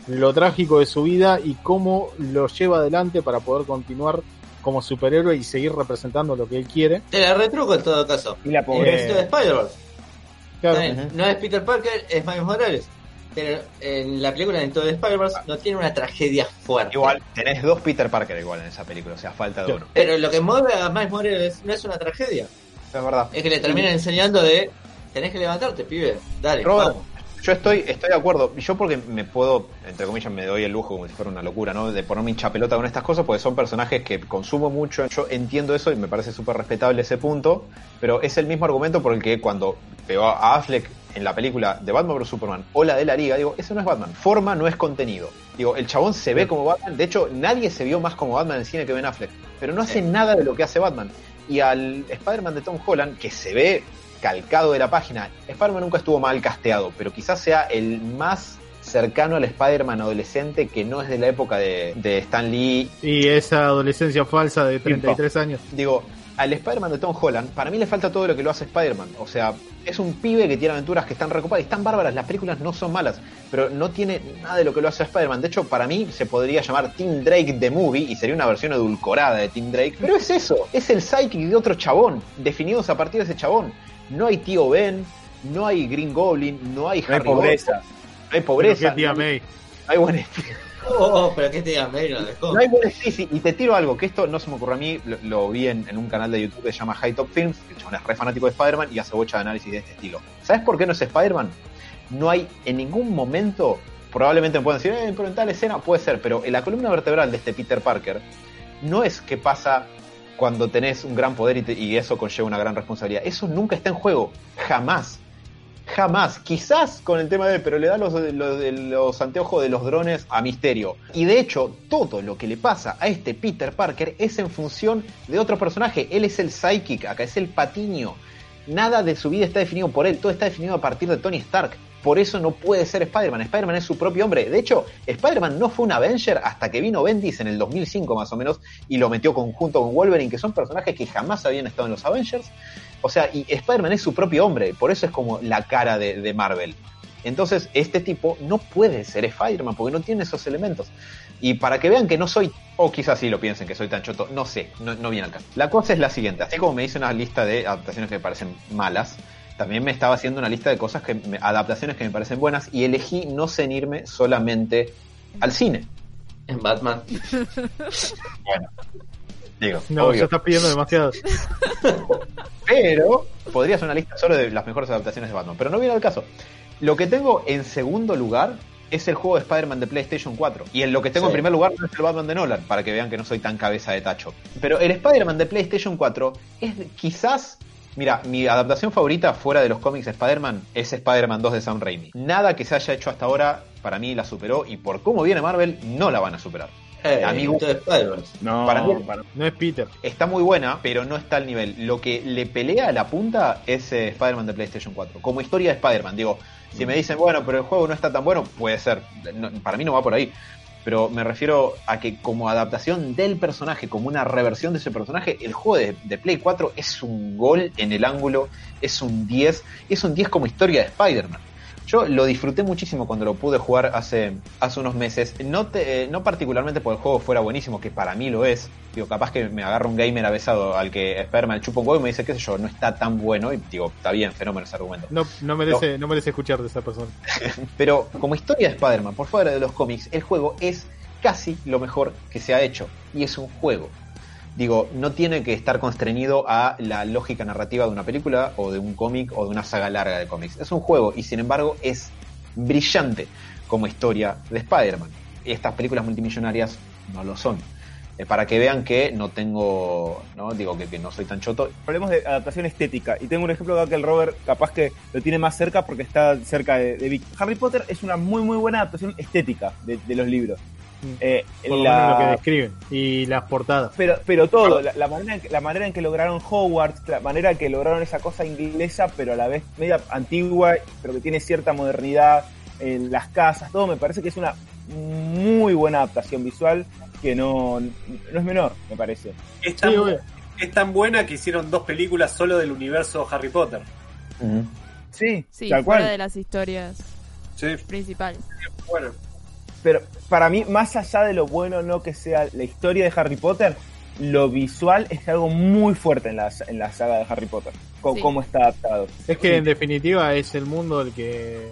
lo trágico de su vida y cómo lo lleva adelante para poder continuar como superhéroe y seguir representando lo que él quiere. Te la retruco en todo caso. Y la En pobreza. esto de Spider-Verse. Claro, No es Peter Parker, es Miles Morales. Pero en la película de Into the Spider-Verse no tiene una tragedia fuerte. Igual, tenés dos Peter Parker igual en esa película, o sea, falta de uno. Pero lo que mueve a Miles Morales no es una tragedia. Es verdad. Es que le terminan enseñando de tenés que levantarte, pibe. Dale, Robert, vamos. Yo estoy, estoy de acuerdo. Yo porque me puedo, entre comillas, me doy el lujo como si fuera una locura, ¿no? De ponerme hincha pelota con estas cosas, porque son personajes que consumo mucho. Yo entiendo eso y me parece súper respetable ese punto, pero es el mismo argumento por el que cuando veo a Affleck en la película de Batman vs Superman o la de la Liga, digo, eso no es Batman. Forma no es contenido. Digo, el chabón se ve como Batman. De hecho, nadie se vio más como Batman en el cine que Ben Affleck. Pero no hace nada de lo que hace Batman. Y al Spider-Man de Tom Holland, que se ve calcado de la página, Spider-Man nunca estuvo mal casteado, pero quizás sea el más cercano al Spider-Man adolescente que no es de la época de, de Stan Lee. y esa adolescencia falsa de 33 años. Digo, al Spider-Man de Tom Holland, para mí le falta todo lo que lo hace Spider-Man. O sea, es un pibe que tiene aventuras que están recopadas y están bárbaras. Las películas no son malas, pero no tiene nada de lo que lo hace Spider-Man. De hecho, para mí se podría llamar Tim Drake The Movie y sería una versión edulcorada de Tim Drake. Pero es eso, es el psychic de otro chabón, definidos a partir de ese chabón. No hay tío Ben, no hay Green Goblin, no hay No hay Harry Potter, pobreza. no hay Pero pobreza, qué tía no hay, May. no hay buen Oh, oh, pero que te digan, Mary lo dejó. no hay buen sí, sí, y te tiro algo, que esto no se me ocurrió a mí, lo, lo vi en, en un canal de YouTube que se llama High Top Films, que el chabón es re fanático de Spider-Man y hace bocha de análisis de este estilo. ¿Sabes por qué no es Spider-Man? No hay en ningún momento, probablemente me pueden decir, eh, pero en tal escena puede ser, pero en la columna vertebral de este Peter Parker no es que pasa cuando tenés un gran poder y, te- y eso conlleva una gran responsabilidad. Eso nunca está en juego, jamás. Jamás, quizás con el tema de, pero le da los, los, los anteojos de los drones a Misterio. Y de hecho, todo lo que le pasa a este Peter Parker es en función de otro personaje. Él es el psychic, acá es el patiño. Nada de su vida está definido por él, todo está definido a partir de Tony Stark. Por eso no puede ser Spider-Man. Spider-Man es su propio hombre. De hecho, Spider-Man no fue un Avenger hasta que vino Bendis en el 2005 más o menos y lo metió conjunto con Wolverine, que son personajes que jamás habían estado en los Avengers. O sea, y Spider-Man es su propio hombre, por eso es como la cara de, de Marvel. Entonces, este tipo no puede ser Spider-Man porque no tiene esos elementos. Y para que vean que no soy, o quizás sí lo piensen que soy tan choto, no sé, no, no viene al caso. La cosa es la siguiente, así como me hice una lista de adaptaciones que me parecen malas, también me estaba haciendo una lista de cosas que me- adaptaciones que me parecen buenas y elegí no cenirme solamente al cine. En Batman. Digo, No, obvio. ya estás pidiendo demasiado. Pero podría ser una lista solo de las mejores adaptaciones de Batman. Pero no viene al caso. Lo que tengo en segundo lugar es el juego de Spider-Man de PlayStation 4. Y en lo que tengo Sí. en primer lugar no es el Batman de Nolan, para que vean que no soy tan cabeza de tacho. Pero el Spider-Man de PlayStation 4 es quizás. Mira, mi adaptación favorita fuera de los cómics de Spider-Man es Spider-Man 2 de Sam Raimi. Nada que se haya hecho hasta ahora para mí la superó y por cómo viene Marvel no la van a superar. Eh, Amigo. No, Para mí- para- No es Peter. está muy buena, pero no está al nivel. Lo que le pelea a la punta es eh, Spider-Man de PlayStation 4. Como historia de Spider-Man, digo, si me dicen, bueno, pero el juego no está tan bueno, puede ser. No, para mí no va por ahí. Pero me refiero a que como adaptación del personaje, como una reversión de ese personaje, el juego de, de Play 4 es un gol en el ángulo, es un 10, es un 10 como historia de Spider-Man. Yo lo disfruté muchísimo cuando lo pude jugar hace, hace unos meses. No, te, eh, no particularmente porque el juego fuera buenísimo, que para mí lo es. Digo, capaz que me agarra un gamer avesado al que esperma el chupo un huevo y me dice, qué sé yo, no está tan bueno. Y digo, está bien, fenómeno ese argumento. No, no, merece, no. merece escuchar de esa persona. Pero como historia de Spider-Man, por fuera de los cómics, el juego es casi lo mejor que se ha hecho. Y es un juego digo, no tiene que estar constreñido a la lógica narrativa de una película o de un cómic o de una saga larga de cómics. Es un juego y sin embargo es brillante como historia de Spider-Man. Estas películas multimillonarias no lo son. Eh, para que vean que no tengo, no digo que, no soy tan choto. Hablemos de adaptación estética. Y tengo un ejemplo acá que el Robert capaz que lo tiene más cerca porque está cerca de, de Vic. Harry Potter es una muy muy buena adaptación estética de, de los libros. Eh, Por la... lo que describen y las portadas. Pero, pero todo, la, la, manera en que, la manera en que lograron Hogwarts, la manera en que lograron esa cosa inglesa, pero a la vez media antigua, pero que tiene cierta modernidad en las casas, todo me parece que es una muy buena adaptación visual que no, no es menor, me parece. Es tan, sí, es tan buena que hicieron dos películas solo del universo Harry Potter. Uh -huh. Sí, sí, tal fuera cual. de las historias sí. principales. Bueno, pero para mí, más allá de lo bueno no que sea la historia de Harry Potter, lo visual es algo muy fuerte en la, en la saga de Harry Potter. Sí. cómo está adaptado. Es que sí. en definitiva es el mundo el que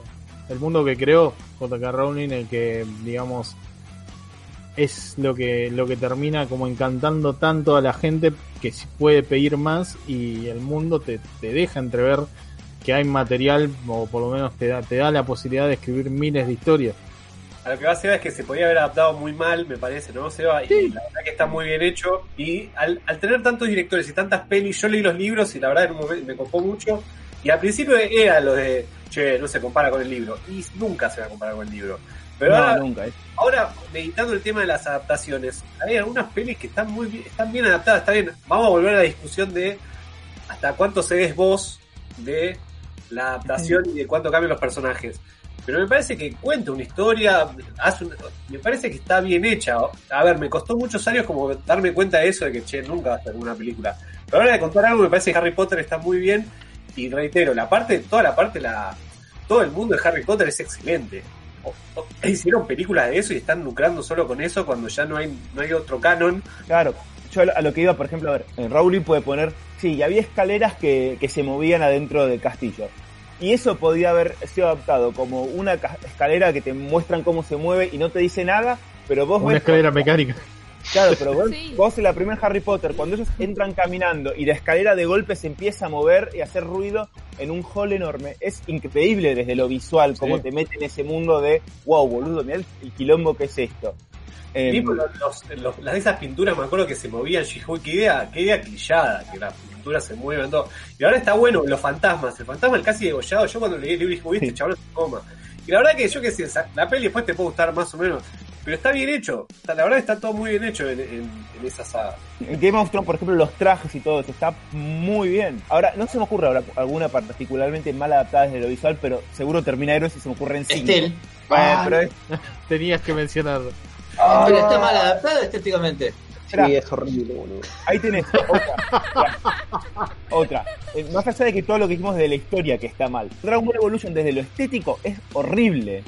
el mundo que creó J.K. Rowling, el que digamos es lo que lo que termina como encantando tanto a la gente que se puede pedir más y el mundo te, te deja entrever que hay material o por lo menos te da, te da la posibilidad de escribir miles de historias a lo que va Seba es que se podía haber adaptado muy mal, me parece, ¿no, Seba? Y sí. la verdad que está muy bien hecho. Y al, al, tener tantos directores y tantas pelis, yo leí los libros y la verdad en un momento me copó mucho. Y al principio era lo de, che, no se compara con el libro. Y nunca se va a comparar con el libro. Pero no, ahora, nunca. ¿eh? ahora, meditando el tema de las adaptaciones, hay algunas pelis que están muy bien, están bien adaptadas, está bien. Vamos a volver a la discusión de hasta cuánto se es vos de la adaptación y de cuánto cambian los personajes pero me parece que cuenta una historia, hace un, me parece que está bien hecha. A ver, me costó muchos años como darme cuenta de eso, de que, che, nunca va a ser una película. Pero ahora de contar algo, me parece que Harry Potter está muy bien, y reitero, la parte, toda la parte, la todo el mundo de Harry Potter es excelente. Hicieron películas de eso y están lucrando solo con eso cuando ya no hay, no hay otro canon. Claro, yo a lo que iba, por ejemplo, a ver, en Rowling puede poner, sí, había escaleras que, que se movían adentro del castillo y eso podía haber sido adaptado como una escalera que te muestran cómo se mueve y no te dice nada, pero vos una ves escalera mecánica. Claro, pero vos, sí. vos en la primera Harry Potter, cuando ellos entran caminando y la escalera de golpe se empieza a mover y a hacer ruido en un hall enorme, es increíble desde lo visual, sí. cómo te mete en ese mundo de, wow, boludo, mirá el, el quilombo que es esto. Eh, sí, los, los, los, las de esas pinturas me acuerdo que se movían, She-Hulk, qué idea, qué idea clillada, que las pinturas se mueven todo. Y ahora está bueno, los fantasmas, el fantasma el casi degollado, yo cuando leí el libro dije, este chaval se coma. Y la verdad que yo que sé, la peli después te puede gustar más o menos, pero está bien hecho, está, la verdad está todo muy bien hecho en, en, en esa saga. En Game of Thrones, por ejemplo, los trajes y todo eso está muy bien. Ahora, no se me ocurre ahora alguna particularmente mal adaptada desde lo visual, pero seguro termina héroes y se me ocurre en cinco. Estel. Ah, pero es... Tenías que mencionarlo. Ah, pero está mal adaptada estéticamente. Sí, es horrible, boludo. Ahí tenés otra. otra. Eh, más allá de que todo lo que dijimos de la historia que está mal. Dragon Ball Evolution desde lo estético es horrible.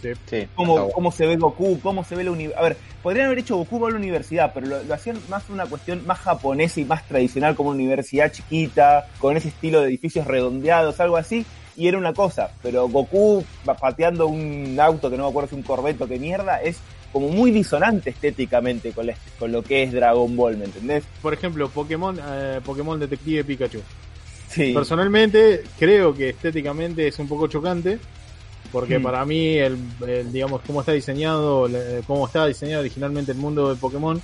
Sí, sí, cómo, cómo se ve Goku, cómo se ve la universidad. A ver, podrían haber hecho Goku va a la universidad, pero lo, lo, hacían más una cuestión más japonesa y más tradicional, como una universidad chiquita, con ese estilo de edificios redondeados, algo así. Y era una cosa, pero Goku pateando un auto que no me acuerdo si un corbeto que mierda, es como muy disonante estéticamente con, la, con, lo que es Dragon Ball, ¿me entendés? Por ejemplo, Pokémon, eh, Pokémon Detective Pikachu. Sí. Personalmente creo que estéticamente es un poco chocante, porque mm. para mí, el, el, digamos, cómo está diseñado, cómo está diseñado originalmente el mundo de Pokémon,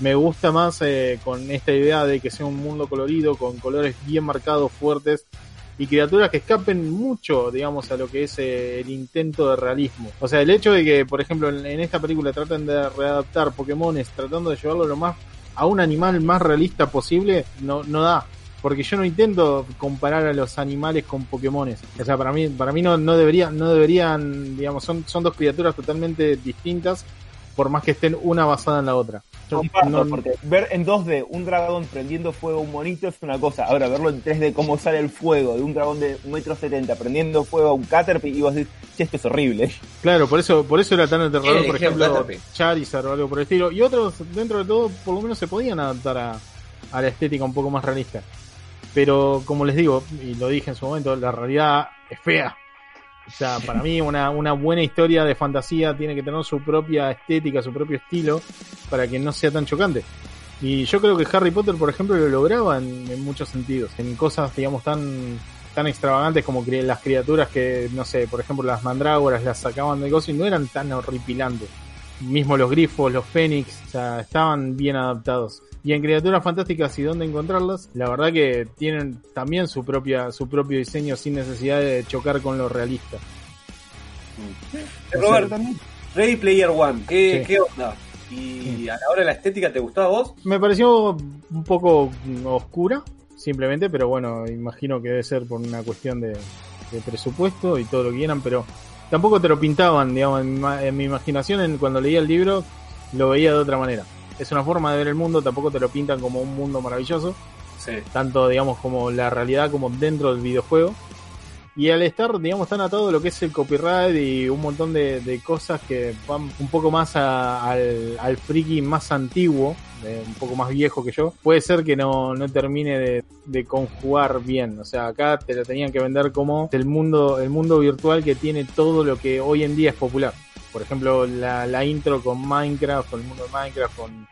me gusta más eh, con esta idea de que sea un mundo colorido, con colores bien marcados, fuertes, y criaturas que escapen mucho, digamos, a lo que es eh, el intento de realismo. O sea, el hecho de que, por ejemplo, en, esta película traten de readaptar Pokémones, tratando de llevarlo lo más a un animal más realista posible, no, no da. Porque yo no intento comparar a los animales con Pokémones. O sea, para mí, para mí no, no debería, no deberían, digamos, son, son dos criaturas totalmente distintas, por más que estén una basada en la otra. Comparto, no- porque ver en 2D un dragón prendiendo fuego a un monito es una cosa. Ahora, verlo en 3D, cómo sale el fuego de un dragón de 1,70 metro setenta prendiendo fuego a un Caterpie, y vos decís, che, esto es horrible. Claro, por eso, por eso era tan aterrador, por ejemplo, Caterpie. Charizard o algo por el estilo. Y otros, dentro de todo, por lo menos se podían adaptar a, a la estética un poco más realista. Pero, como les digo, y lo dije en su momento, la realidad es fea. O sea, para mí una, una buena historia de fantasía tiene que tener su propia estética, su propio estilo, para que no sea tan chocante. Y yo creo que Harry Potter, por ejemplo, lo lograba en, en muchos sentidos, en cosas, digamos, tan tan extravagantes como las criaturas que, no sé, por ejemplo, las mandrágoras las sacaban de cosas y no eran tan horripilantes. Mismo los grifos, los fénix, o sea, estaban bien adaptados. Y en criaturas fantásticas y dónde encontrarlas, la verdad que tienen también su propia su propio diseño sin necesidad de chocar con lo realista. Robert, Ready Player One, ¿qué, Sí. qué onda? ¿Y a la hora de la estética te gustó a vos? Me pareció un poco mm, oscura, simplemente, pero bueno, imagino que debe ser por una cuestión de, de presupuesto y todo lo que quieran, pero tampoco te lo pintaban, digamos, en mi, ma- en mi imaginación, en, cuando leía el libro, lo veía de otra manera. Es una forma de ver el mundo, tampoco te lo pintan como un mundo maravilloso, Sí. tanto, digamos, como la realidad como dentro del videojuego. Y al estar, digamos, tan atado a lo que es el copyright y un montón de, de cosas que van un poco más a- al, al friki más antiguo, eh, un poco más viejo que yo, puede ser que no, no termine de, conjugar bien. O sea, acá te lo tenían que vender como el mundo, el mundo virtual que tiene todo lo que hoy en día es popular. Por ejemplo, la, la intro con Minecraft, con el mundo de Minecraft, con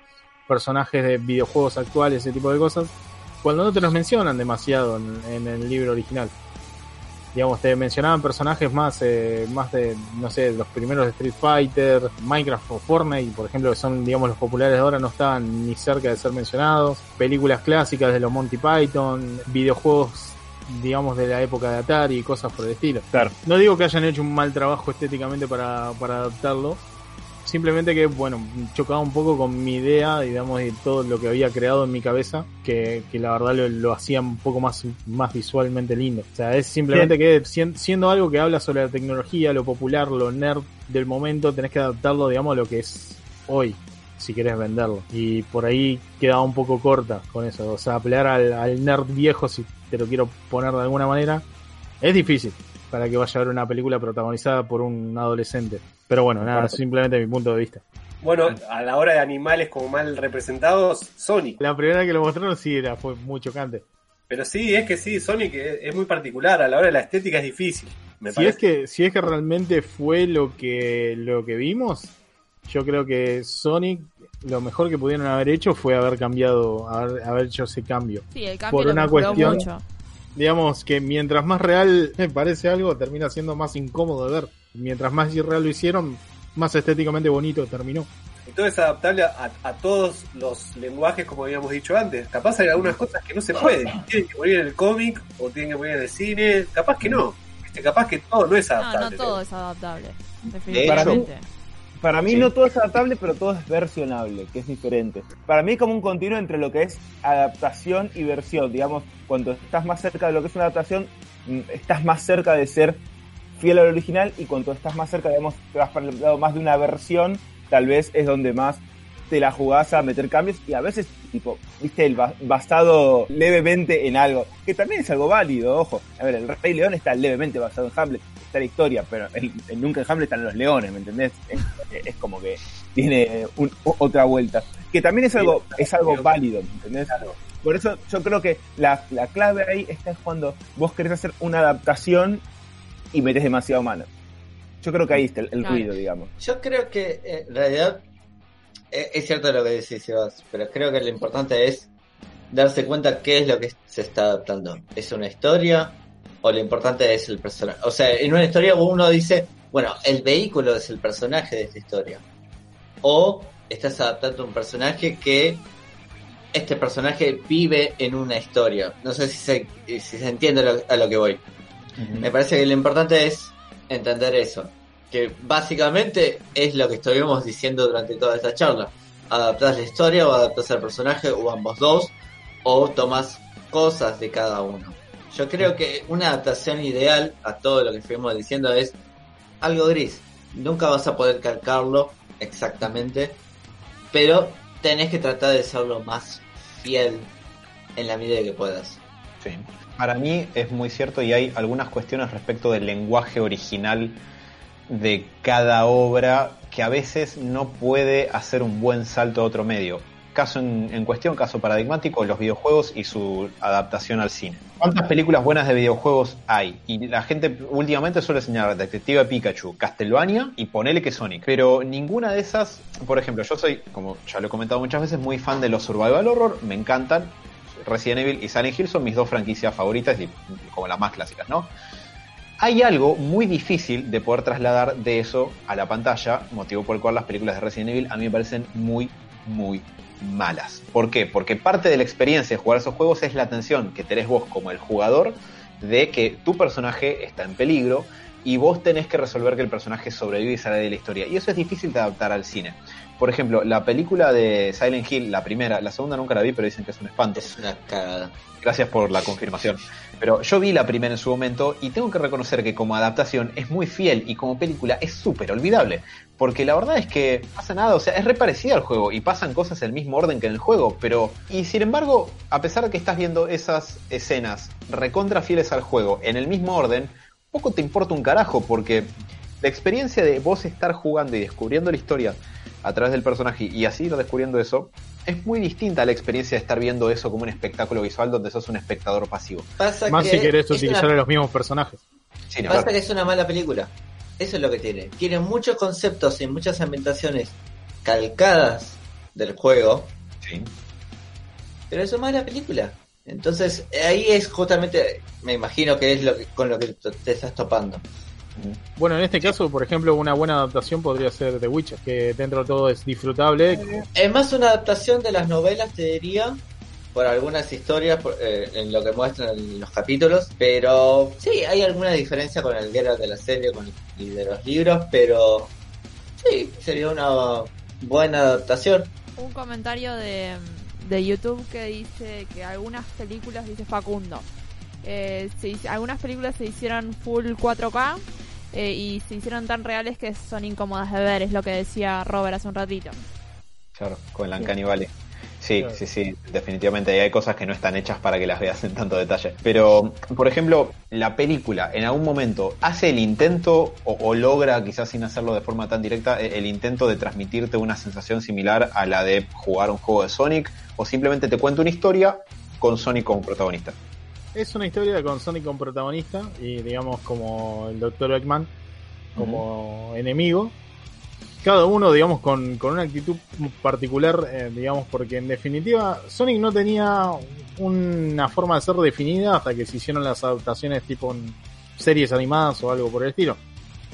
personajes de videojuegos actuales, ese tipo de cosas, cuando no te los mencionan demasiado en el libro original. Digamos, te mencionaban personajes más, eh, más de, no sé, los primeros de Street Fighter, Minecraft o Fortnite, por ejemplo, que son, digamos, los populares de ahora, no estaban ni cerca de ser mencionados. Películas clásicas de los Monty Python, videojuegos, digamos, de la época de Atari y cosas por el estilo. Claro. No digo que hayan hecho un mal trabajo estéticamente para, para adaptarlo, simplemente que, bueno, chocaba un poco con mi idea, digamos, de todo lo que había creado en mi cabeza, que, que la verdad lo, lo hacía un poco más, más visualmente lindo. O sea, es simplemente que sien- siendo algo que habla sobre la tecnología, lo popular, lo nerd del momento, tenés que adaptarlo, digamos, a lo que es hoy si querés venderlo. Y por ahí quedaba un poco corta con eso. O sea, apelar al, al nerd viejo, si te lo quiero poner de alguna manera, es difícil para que vaya a ver una película protagonizada por un adolescente. Pero bueno, nada, simplemente mi punto de vista. Bueno, a la hora de animales como mal representados, Sonic. La primera que lo mostraron sí era, fue muy chocante. Pero sí, es que sí, Sonic es, es muy particular. A la hora de la estética es difícil. Me Si parece. es que, si es que realmente fue lo que, lo que vimos, yo creo que Sonic lo mejor que pudieron haber hecho fue haber cambiado, haber, haber hecho ese cambio. Sí, el cambio Por lo una cuestión- mucho. digamos que mientras más real me parece algo, termina siendo más incómodo de ver. Mientras más irreal lo hicieron, más estéticamente bonito terminó. Y todo es adaptable a, a todos los lenguajes, como habíamos dicho antes. Capaz hay algunas cosas que no se pueden. Tienen que poner en el cómic o tienen que poner en el cine. Capaz que no. ¿Viste? Capaz que todo no es No, adaptable. no todo es adaptable. Definitivamente. Para mí Sí. no todo es adaptable, pero todo es versionable, que es diferente. Para mí como un continuo entre lo que es adaptación y versión. Digamos, cuando estás más cerca de lo que es una adaptación, mm, estás más cerca de ser fiel al original y cuando estás más cerca, digamos, te vas para el lado más de una versión, tal vez es donde más te la jugás a meter cambios y a veces, tipo, viste, el ba- basado levemente en algo, que también es algo válido, ojo. A ver, el Rey León está levemente basado en Hamlet, está la historia, pero en, en nunca en Hamlet están los leones, ¿me entendés? Es, es como que tiene un- otra vuelta. Que también es algo, es algo válido, ¿me entendés? Por eso yo creo que la, la clave ahí está es cuando vos querés hacer una adaptación y metes demasiado mano. Yo creo que ahí está el, el Claro. ruido, digamos. Yo creo que eh, en realidad eh, es cierto lo que decís, Sebas, pero creo que lo importante es darse cuenta qué es lo que se está adaptando. ¿Es una historia o lo importante es el personaje? O sea, en una historia uno dice, bueno, el vehículo es el personaje de esta historia. O estás adaptando un personaje que este personaje vive en una historia. No sé si se, si se entiende lo- a lo que voy. Me parece que lo importante es entender eso. Que básicamente es lo que estuvimos diciendo durante toda esta charla. Adaptás la historia o adaptás al personaje o ambos dos o tomas cosas de cada uno. Yo creo que una adaptación ideal a todo lo que fuimos diciendo es algo gris. Nunca vas a poder calcarlo exactamente, pero tenés que tratar de ser lo más fiel en la medida que puedas. Sí. Para mí es muy cierto y hay algunas cuestiones respecto del lenguaje original de cada obra que a veces no puede hacer un buen salto a otro medio. Caso en, cuestión, caso paradigmático, los videojuegos y su adaptación al cine. ¿Cuántas películas buenas de videojuegos hay? Y la gente últimamente suele señalar Detective Pikachu, Castlevania y ponele que Sonic. Pero ninguna de esas, por ejemplo, yo soy, como ya lo he comentado muchas veces, muy fan de los survival horror, me encantan. Resident Evil y Silent Hill son mis dos franquicias favoritas y como las más clásicas, ¿no? Hay algo muy difícil de poder trasladar de eso a la pantalla, motivo por el cual las películas de Resident Evil a mí me parecen muy, muy malas. ¿Por qué? Porque parte de la experiencia de jugar esos juegos es la atención que tenés vos como el jugador de que tu personaje está en peligro y vos tenés que resolver que el personaje sobrevive y sale de la historia. Y eso es difícil de adaptar al cine. Por ejemplo, la película de Silent Hill, la primera, la segunda nunca la vi, pero dicen que es un espanto. Es una cagada. Gracias por la confirmación. Pero yo vi la primera en su momento y tengo que reconocer que como adaptación es muy fiel y como película es súper olvidable. Porque la verdad es que pasa nada, o sea, es re parecida al juego y pasan cosas en el mismo orden que en el juego, pero... Y sin embargo, a pesar de que estás viendo esas escenas recontra fieles al juego en el mismo orden, poco te importa un carajo porque la experiencia de vos estar jugando y descubriendo la historia a través del personaje y así ir descubriendo eso es muy distinta a la experiencia de estar viendo eso como un espectáculo visual donde sos un espectador pasivo. Pasa Más que si querés utilizar una- a los mismos personajes. Sí, ni Pasa hablar. que es una mala película. Eso es lo que tiene. Tiene muchos conceptos y muchas ambientaciones calcadas del juego, Sí. pero es una mala película. Entonces, ahí es justamente, me imagino que es lo que, con lo que te estás topando. Bueno, en este caso, por ejemplo, una buena adaptación podría ser The Witcher, que dentro de todo es disfrutable. Es más una adaptación de las novelas, te diría, por algunas historias, por- eh, en lo que muestran en los capítulos, pero sí, hay alguna diferencia con el Geralt de la serie con, y de los libros, pero sí, sería una buena adaptación. Un comentario de, de YouTube que dice que algunas películas, dice Facundo, eh, se algunas películas se hicieron full 4K eh, y se hicieron tan reales que son incómodas de ver, es lo que decía Robert hace un ratito. Claro, con la Uncanny Valley. Sí, Claro. sí, sí, definitivamente. Y hay cosas que no están hechas para que las veas en tanto detalle. Pero, por ejemplo, la película en algún momento hace el intento o, o logra, quizás sin hacerlo de forma tan directa, eh, el intento de transmitirte una sensación similar a la de jugar un juego de Sonic o simplemente te cuenta una historia con Sonic como protagonista. Es una historia con Sonic como protagonista y digamos como el Dr. Eggman como enemigo. Cada uno, digamos, con, con una actitud particular, eh, digamos, porque en definitiva Sonic no tenía una forma de ser definida hasta que se hicieron las adaptaciones tipo en series animadas o algo por el estilo.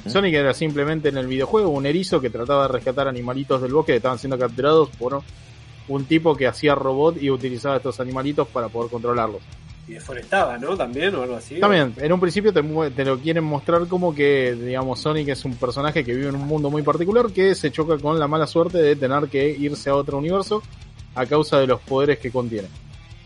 Sonic era simplemente en el videojuego un erizo que trataba de rescatar animalitos del bosque que estaban siendo capturados por un tipo que hacía robot y utilizaba estos animalitos para poder controlarlos. Y deforestaba, ¿no? También o algo así. También, en un principio te, te lo quieren mostrar como que, digamos, Sonic es un personaje que vive en un mundo muy particular que se choca con la mala suerte de tener que irse a otro universo a causa de los poderes que contiene.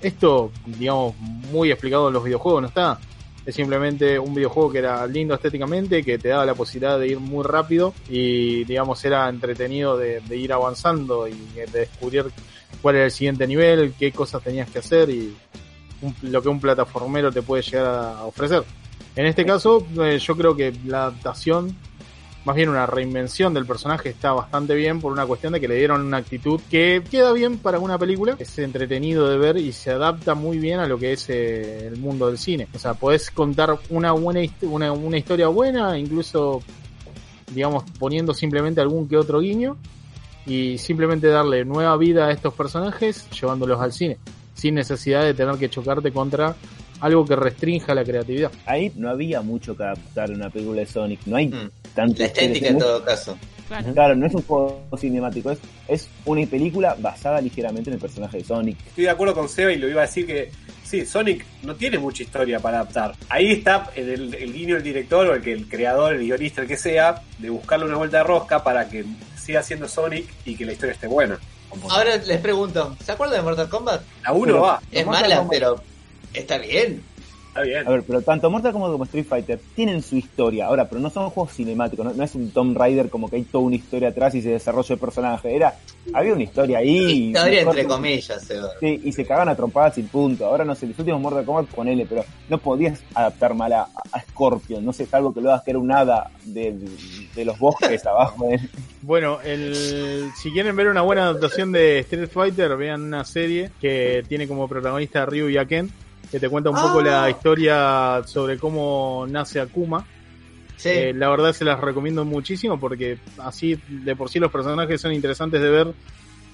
Esto, digamos, muy explicado en los videojuegos, ¿no está? Es simplemente un videojuego que era lindo estéticamente, que te daba la posibilidad de ir muy rápido y, digamos, era entretenido de, de ir avanzando y de descubrir cuál era el siguiente nivel, qué cosas tenías que hacer y lo que un plataformero te puede llegar a ofrecer. En este caso, eh, yo creo que la adaptación, más bien una reinvención del personaje, está bastante bien por una cuestión de que le dieron una actitud que queda bien para una película, es entretenido de ver y se adapta muy bien a lo que es eh, el mundo del cine. O sea, podés contar una buena una historia buena, incluso, digamos, poniendo simplemente algún que otro guiño y simplemente darle nueva vida a estos personajes llevándolos al cine, sin necesidad de tener que chocarte contra algo que restrinja la creatividad. Ahí no había mucho que adaptar en una película de Sonic. No hay Mm. tanto. La estética en todo caso. Claro. Claro, no es un juego cinemático, es, es una película basada ligeramente en el personaje de Sonic. Estoy de acuerdo con Seba y lo iba a decir que sí, Sonic no tiene mucha historia para adaptar. Ahí está el, el guiño del director o el que el creador, el guionista, el que sea, de buscarle una vuelta de rosca para que siga siendo Sonic y que la historia esté buena. Ahora les pregunto, ¿se acuerdan de Mortal Kombat? La uno Pero- va. Es mala, Kombat- pero está bien. Está bien. A ver, pero tanto Mortal Kombat como Street Fighter tienen su historia. Ahora, pero no son juegos cinemáticos, no, no es un Tomb Raider como que hay toda una historia atrás y se desarrolla el personaje. Era, había una historia ahí. y- Historia entre comillas, Seba. Sí, y se cagaban a trompadas y punto. Ahora no sé, los últimos Mortal Kombat ponele, pero no podías adaptar mal a, a Scorpion. No sé, salvo que lo hagas que era un hada de, de los bosques abajo. ¿eh? Bueno, el, si quieren ver una buena adaptación de Street Fighter, vean una serie que tiene como protagonista a Ryu y a Ken, que te cuenta un poco Ah. la historia sobre cómo nace Akuma. Sí. Eh, la verdad se las recomiendo muchísimo porque así de por sí los personajes son interesantes de ver.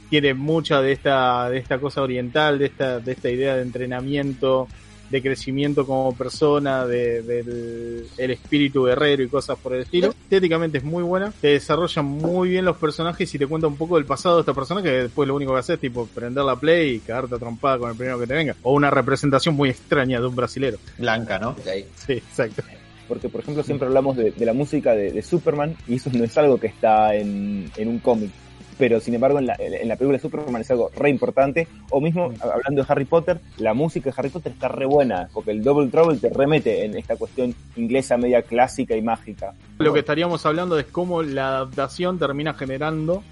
Tiene mucha de esta, de esta cosa oriental, de esta, de esta idea de entrenamiento, de crecimiento como persona, de, del el espíritu guerrero y cosas por el estilo. Estéticamente es muy buena, te desarrollan muy bien los personajes y te cuenta un poco del pasado de esta persona que después lo único que haces es tipo prender la play y cagarte a trompada con el primero que te venga. O una representación muy extraña de un brasilero. Blanca, ¿no? Sí, exacto. Porque, por ejemplo, siempre hablamos de, de la música de, de Superman y eso no es algo que está en, en un cómic. Pero, sin embargo, en la, en la película de Superman es algo re importante. O mismo, hablando de Harry Potter, la música de Harry Potter está re buena, porque el Double Trouble te remete en esta cuestión inglesa media clásica y mágica. Lo que estaríamos hablando es cómo la adaptación termina generando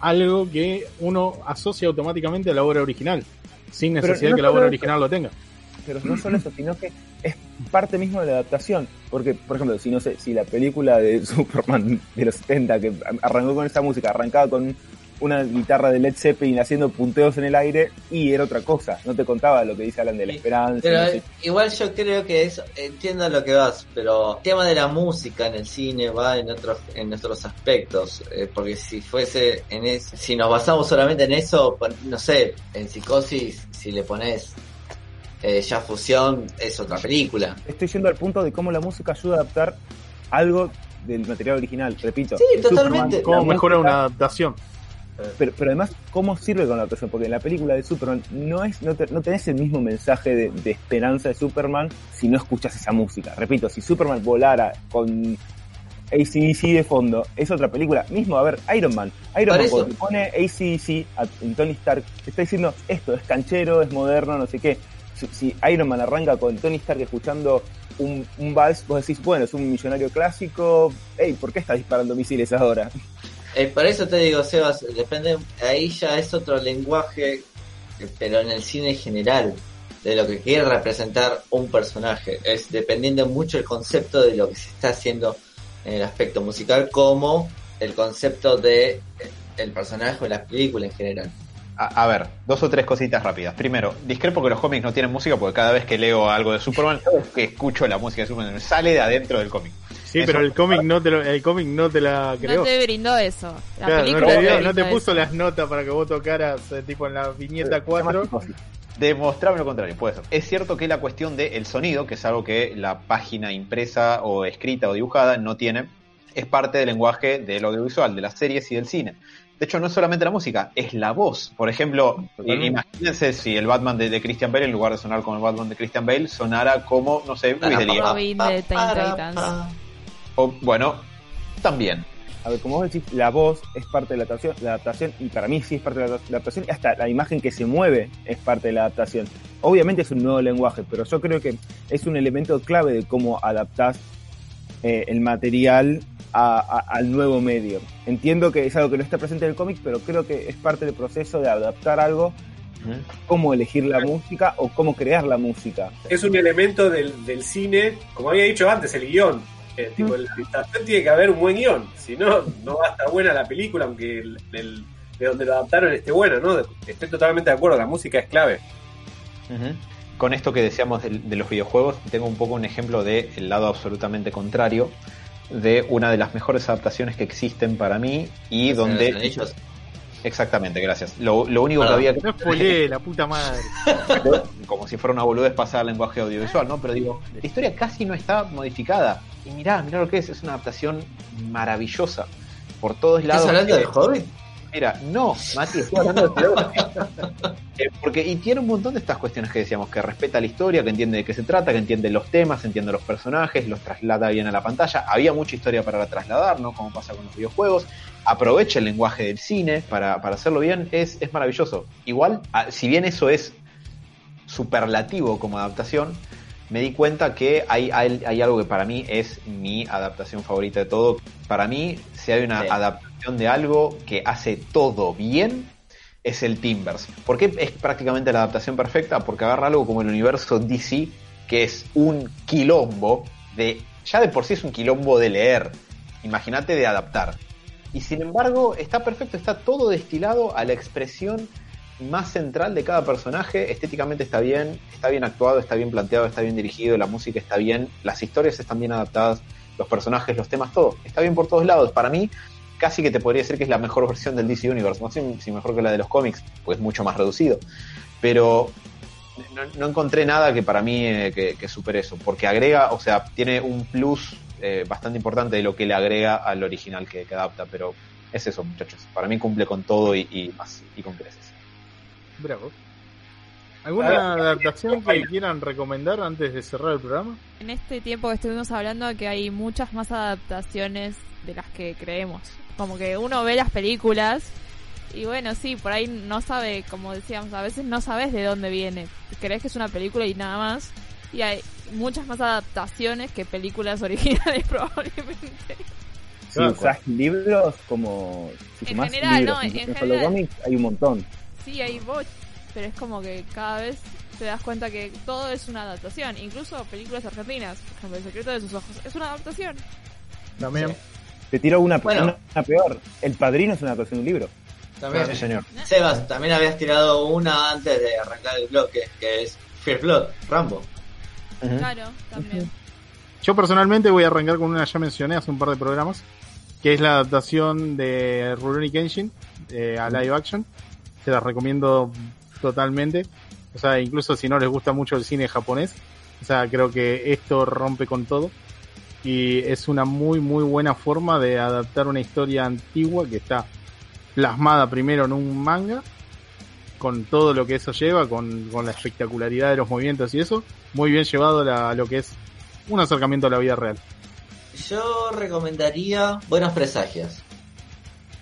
algo que uno asocia automáticamente a la obra original, sin necesidad no que la obra original lo tenga. Pero no solo eso, sino que es parte mismo de la adaptación. Porque, por ejemplo, si no sé, si la película de Superman de los 70 que arrancó con esta música, arrancaba con una guitarra de Led Zeppelin haciendo punteos en el aire y era otra cosa. No te contaba lo que dice Alan de la esperanza. Pero no sé. igual yo creo que eso, entiendo lo que vas, pero el tema de la música en el cine va en otros, en otros aspectos, eh, porque si fuese en es, si nos basamos solamente en eso, no sé, en psicosis, si le pones eh, ya fusión, es otra película. Estoy yendo al punto de cómo la música ayuda a adaptar algo del material original, repito. Sí, En totalmente. ¿Cómo mejora música- una adaptación? Pero, pero además, ¿cómo sirve con la adaptación? Porque en la película de Superman no es no, te- no tenés el mismo mensaje de, de esperanza de Superman si no escuchas esa música. Repito, si Superman volara con ACDC de fondo, es otra película. Mismo, a ver, Iron Man. Iron Man cuando pone ACDC a- en Tony Stark, te está diciendo esto es canchero, es moderno, no sé qué. Si, Iron Man arranca con Tony Stark escuchando un, un vals, vos decís, bueno, es un millonario clásico. Ey, ¿por qué está disparando misiles ahora? Eh, por eso te digo, Sebas, depende, ahí ya es otro lenguaje, eh, pero en el cine en general, de lo que quiere representar un personaje. Es dependiendo mucho el concepto de lo que se está haciendo en el aspecto musical, como el concepto de eh, el personaje o la película en general. A, a ver, dos o tres cositas rápidas. Primero, discrepo que los cómics no tienen música porque cada vez que leo algo de Superman, que escucho la música de Superman, sale de adentro del cómic. Sí, Eso- pero el cómic no te lo, el cómic no te la creó. No te brindó eso. La Claro, no película te, te, dio- no brindó te puso eso. las notas para que vos tocaras eh, tipo en la viñeta 4. Demostrarme lo contrario, puede ser. Es cierto que la cuestión del sonido, que es algo que la página impresa o escrita o dibujada no tiene, es parte del lenguaje del audiovisual, de las series y del cine. De hecho, no es solamente la música, es la voz. Por ejemplo, Totalmente. imagínense si el Batman de, de Christian Bale, en lugar de sonar como el Batman de Christian Bale, sonara como, no sé, Luis de. Robin de Teen Titans. O, bueno, también. A ver, como vos decís, la voz es parte de la adaptación, la adaptación, y para mí sí es parte de la adaptación, y hasta la imagen que se mueve es parte de la adaptación. Obviamente es un nuevo lenguaje, pero yo creo que es un elemento clave de cómo adaptás eh, el material a- a- al nuevo medio. Entiendo que es algo que no está presente en el cómic, pero creo que es parte del proceso de adaptar algo, cómo elegir la música o cómo crear la música. Es un elemento del, del cine, como había dicho antes, el guion. Eh, tipo, en la adaptación tiene que haber un buen guion, si no, no va a estar buena la película, aunque el, el- de donde lo adaptaron esté bueno, ¿no? Estoy totalmente de acuerdo, la música es clave. Ujú. Con esto que decíamos de, de los videojuegos, tengo un poco un ejemplo del lado absolutamente contrario de una de las mejores adaptaciones que existen para mí y donde... Exactamente, gracias. Lo, lo único que había No spoileé, la puta madre. como si fuera una boludez pasar al lenguaje audiovisual, ¿no? Pero digo, la historia casi no está modificada. Y mirá, mirá lo que es, es una adaptación maravillosa. Por todos ¿Estás lados. hablando de Hobbit? Mira, no, Mati, estoy hablando de Filósofo. Eh, porque, y tiene un montón de estas cuestiones que decíamos, que respeta la historia, que entiende de qué se trata, que entiende los temas, entiende los personajes, los traslada bien a la pantalla. Había mucha historia para trasladar, ¿no? Como pasa con los videojuegos. Aprovecha el lenguaje del cine para, para hacerlo bien, es, es maravilloso. Igual, a- si bien eso es superlativo como adaptación, me di cuenta que hay, hay, hay algo que para mí es mi adaptación favorita de todo. Para mí, si hay una Sí. adaptación de algo que hace todo bien, es el Timbers. ¿Por qué es prácticamente la adaptación perfecta? Porque agarra algo como el universo DC, que es un quilombo de. Ya de por sí es un quilombo de leer. Imagínate de adaptar. Y sin embargo, está perfecto, está todo destilado a la expresión más central de cada personaje. Estéticamente está bien, está bien actuado, está bien planteado, está bien dirigido, la música está bien, las historias están bien adaptadas, los personajes, los temas, todo. Está bien por todos lados. Para mí, casi que te podría decir que es la mejor versión del DC Universe. No sé si mejor que la de los cómics, pues es mucho más reducido. Pero no, encontré nada que para mí eh, que, supere eso, porque agrega, o sea, tiene un plus eh, bastante importante de lo que le agrega al original que, adapta, pero es eso, muchachos. Para mí cumple con todo y, y más, y con creces. Bravo. ¿Alguna adaptación que quieran recomendar antes de cerrar el programa? En este tiempo que estuvimos hablando que hay muchas más adaptaciones de las que creemos. Como que uno ve las películas y bueno, sí, por ahí no sabe, como decíamos, a veces no sabes de dónde viene. Crees que es una película y nada más. Y hay muchas más adaptaciones que películas originales probablemente. Usás libros como... Si En general, libros no, en, en en solo general. cómics, hay un montón. Sí, hay bots, pero es como que cada vez te das cuenta que todo es una adaptación. Incluso películas argentinas, por ejemplo, El secreto de sus ojos, es una adaptación. También. Te tiro una, Bueno. una, una peor. El Padrino es una adaptación de un libro. También. Sí, señor. Sebas, también habías tirado una antes de arrancar el bloque, que es Fear Blood, Rambo. Claro, también. Yo personalmente voy a arrancar con una ya mencioné hace un par de programas, que es la adaptación de Rurouni Kenshin eh, a live action. Se las recomiendo totalmente. O sea, incluso si no les gusta mucho el cine japonés, o sea, creo que esto rompe con todo. Y es una muy, muy buena forma de adaptar una historia antigua que está plasmada primero en un manga, con todo lo que eso lleva, con, con la espectacularidad de los movimientos y eso, muy bien llevado a lo que es un acercamiento a la vida real. Yo recomendaría Buenos Presagios,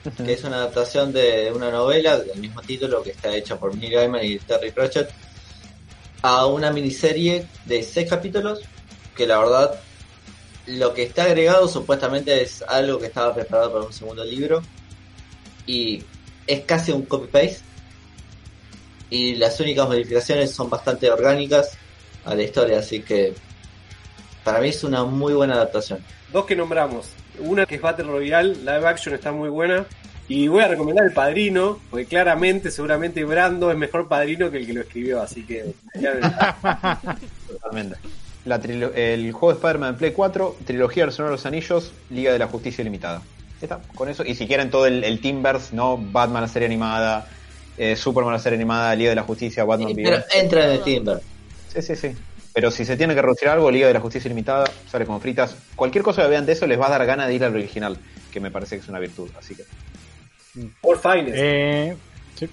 que es una adaptación de una novela del mismo título que está hecha por Neil Gaiman y Terry Pratchett a una miniserie de seis capítulos que la verdad lo que está agregado supuestamente es algo que estaba preparado para un segundo libro y es casi un copy paste y las únicas modificaciones son bastante orgánicas a la historia así que para mí es una muy buena adaptación Dos que nombramos. Una que es Battle Royale, live action está muy buena. Y voy a recomendar El Padrino, porque claramente, seguramente Brando es mejor padrino que el que lo escribió, así que... Totalmente. La trilo- el juego de Spider-Man en Play 4, trilogía del Señor de los Anillos, Liga de la Justicia Limitada. Está, con eso. Y si quieren todo el, el Teamverse, ¿no? Batman la serie animada, eh, Superman la serie animada, Liga de la Justicia, Batman Sí, pero entra en el. Sí, sí, sí. Pero si se tiene que reducir algo, Liga de la Justicia Limitada, sale como fritas. Cualquier cosa que vean de eso les va a dar gana de ir al original, que me parece que es una virtud. Así que. All Finest. Eh, sí.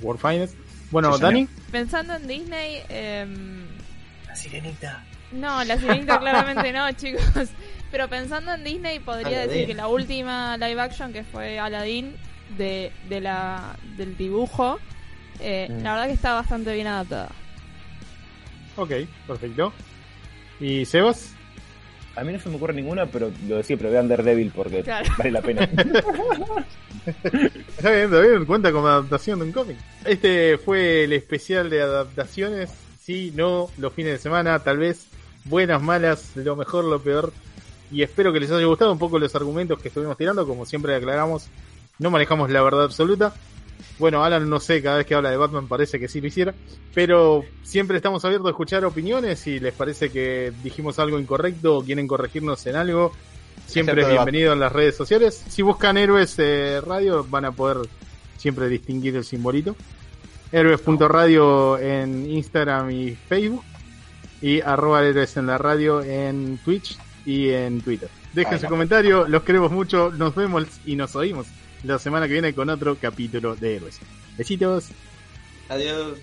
World Finest. Bueno, Sí. Dani, Pensando en Disney, em, La sirenita. no, la sirenita claramente no, chicos. Pero pensando en Disney, podría Aladdin. decir que la última live action que fue Aladdin de, de la, del dibujo, eh, Mm. la verdad que está bastante bien adaptada. Ok, perfecto. ¿Y Sebas? A mí no se me ocurre ninguna, pero lo de siempre, vean Daredevil porque Claro. vale la pena. Está bien, está bien, cuenta como adaptación de un cómic. Este fue el especial de adaptaciones. Sí, no, los fines de semana, tal vez buenas, malas, lo mejor, lo peor. Y espero que les haya gustado un poco los argumentos que estuvimos tirando. Como siempre aclaramos, no manejamos la verdad absoluta. Bueno, Alan, no sé, cada vez que habla de Batman parece que sí lo hiciera. Pero siempre estamos abiertos a escuchar opiniones. Si les parece que dijimos algo incorrecto o quieren corregirnos en algo, siempre es bienvenido en las redes sociales. Si buscan Héroes eh, Radio, van a poder siempre distinguir el simbolito. Héroes.radio en Instagram y Facebook. Y arroba Héroes en la radio en Twitch y en Twitter. Dejen su comentario, los queremos mucho. Nos vemos y nos oímos la semana que viene con otro capítulo de Héroes. Besitos. Adiós.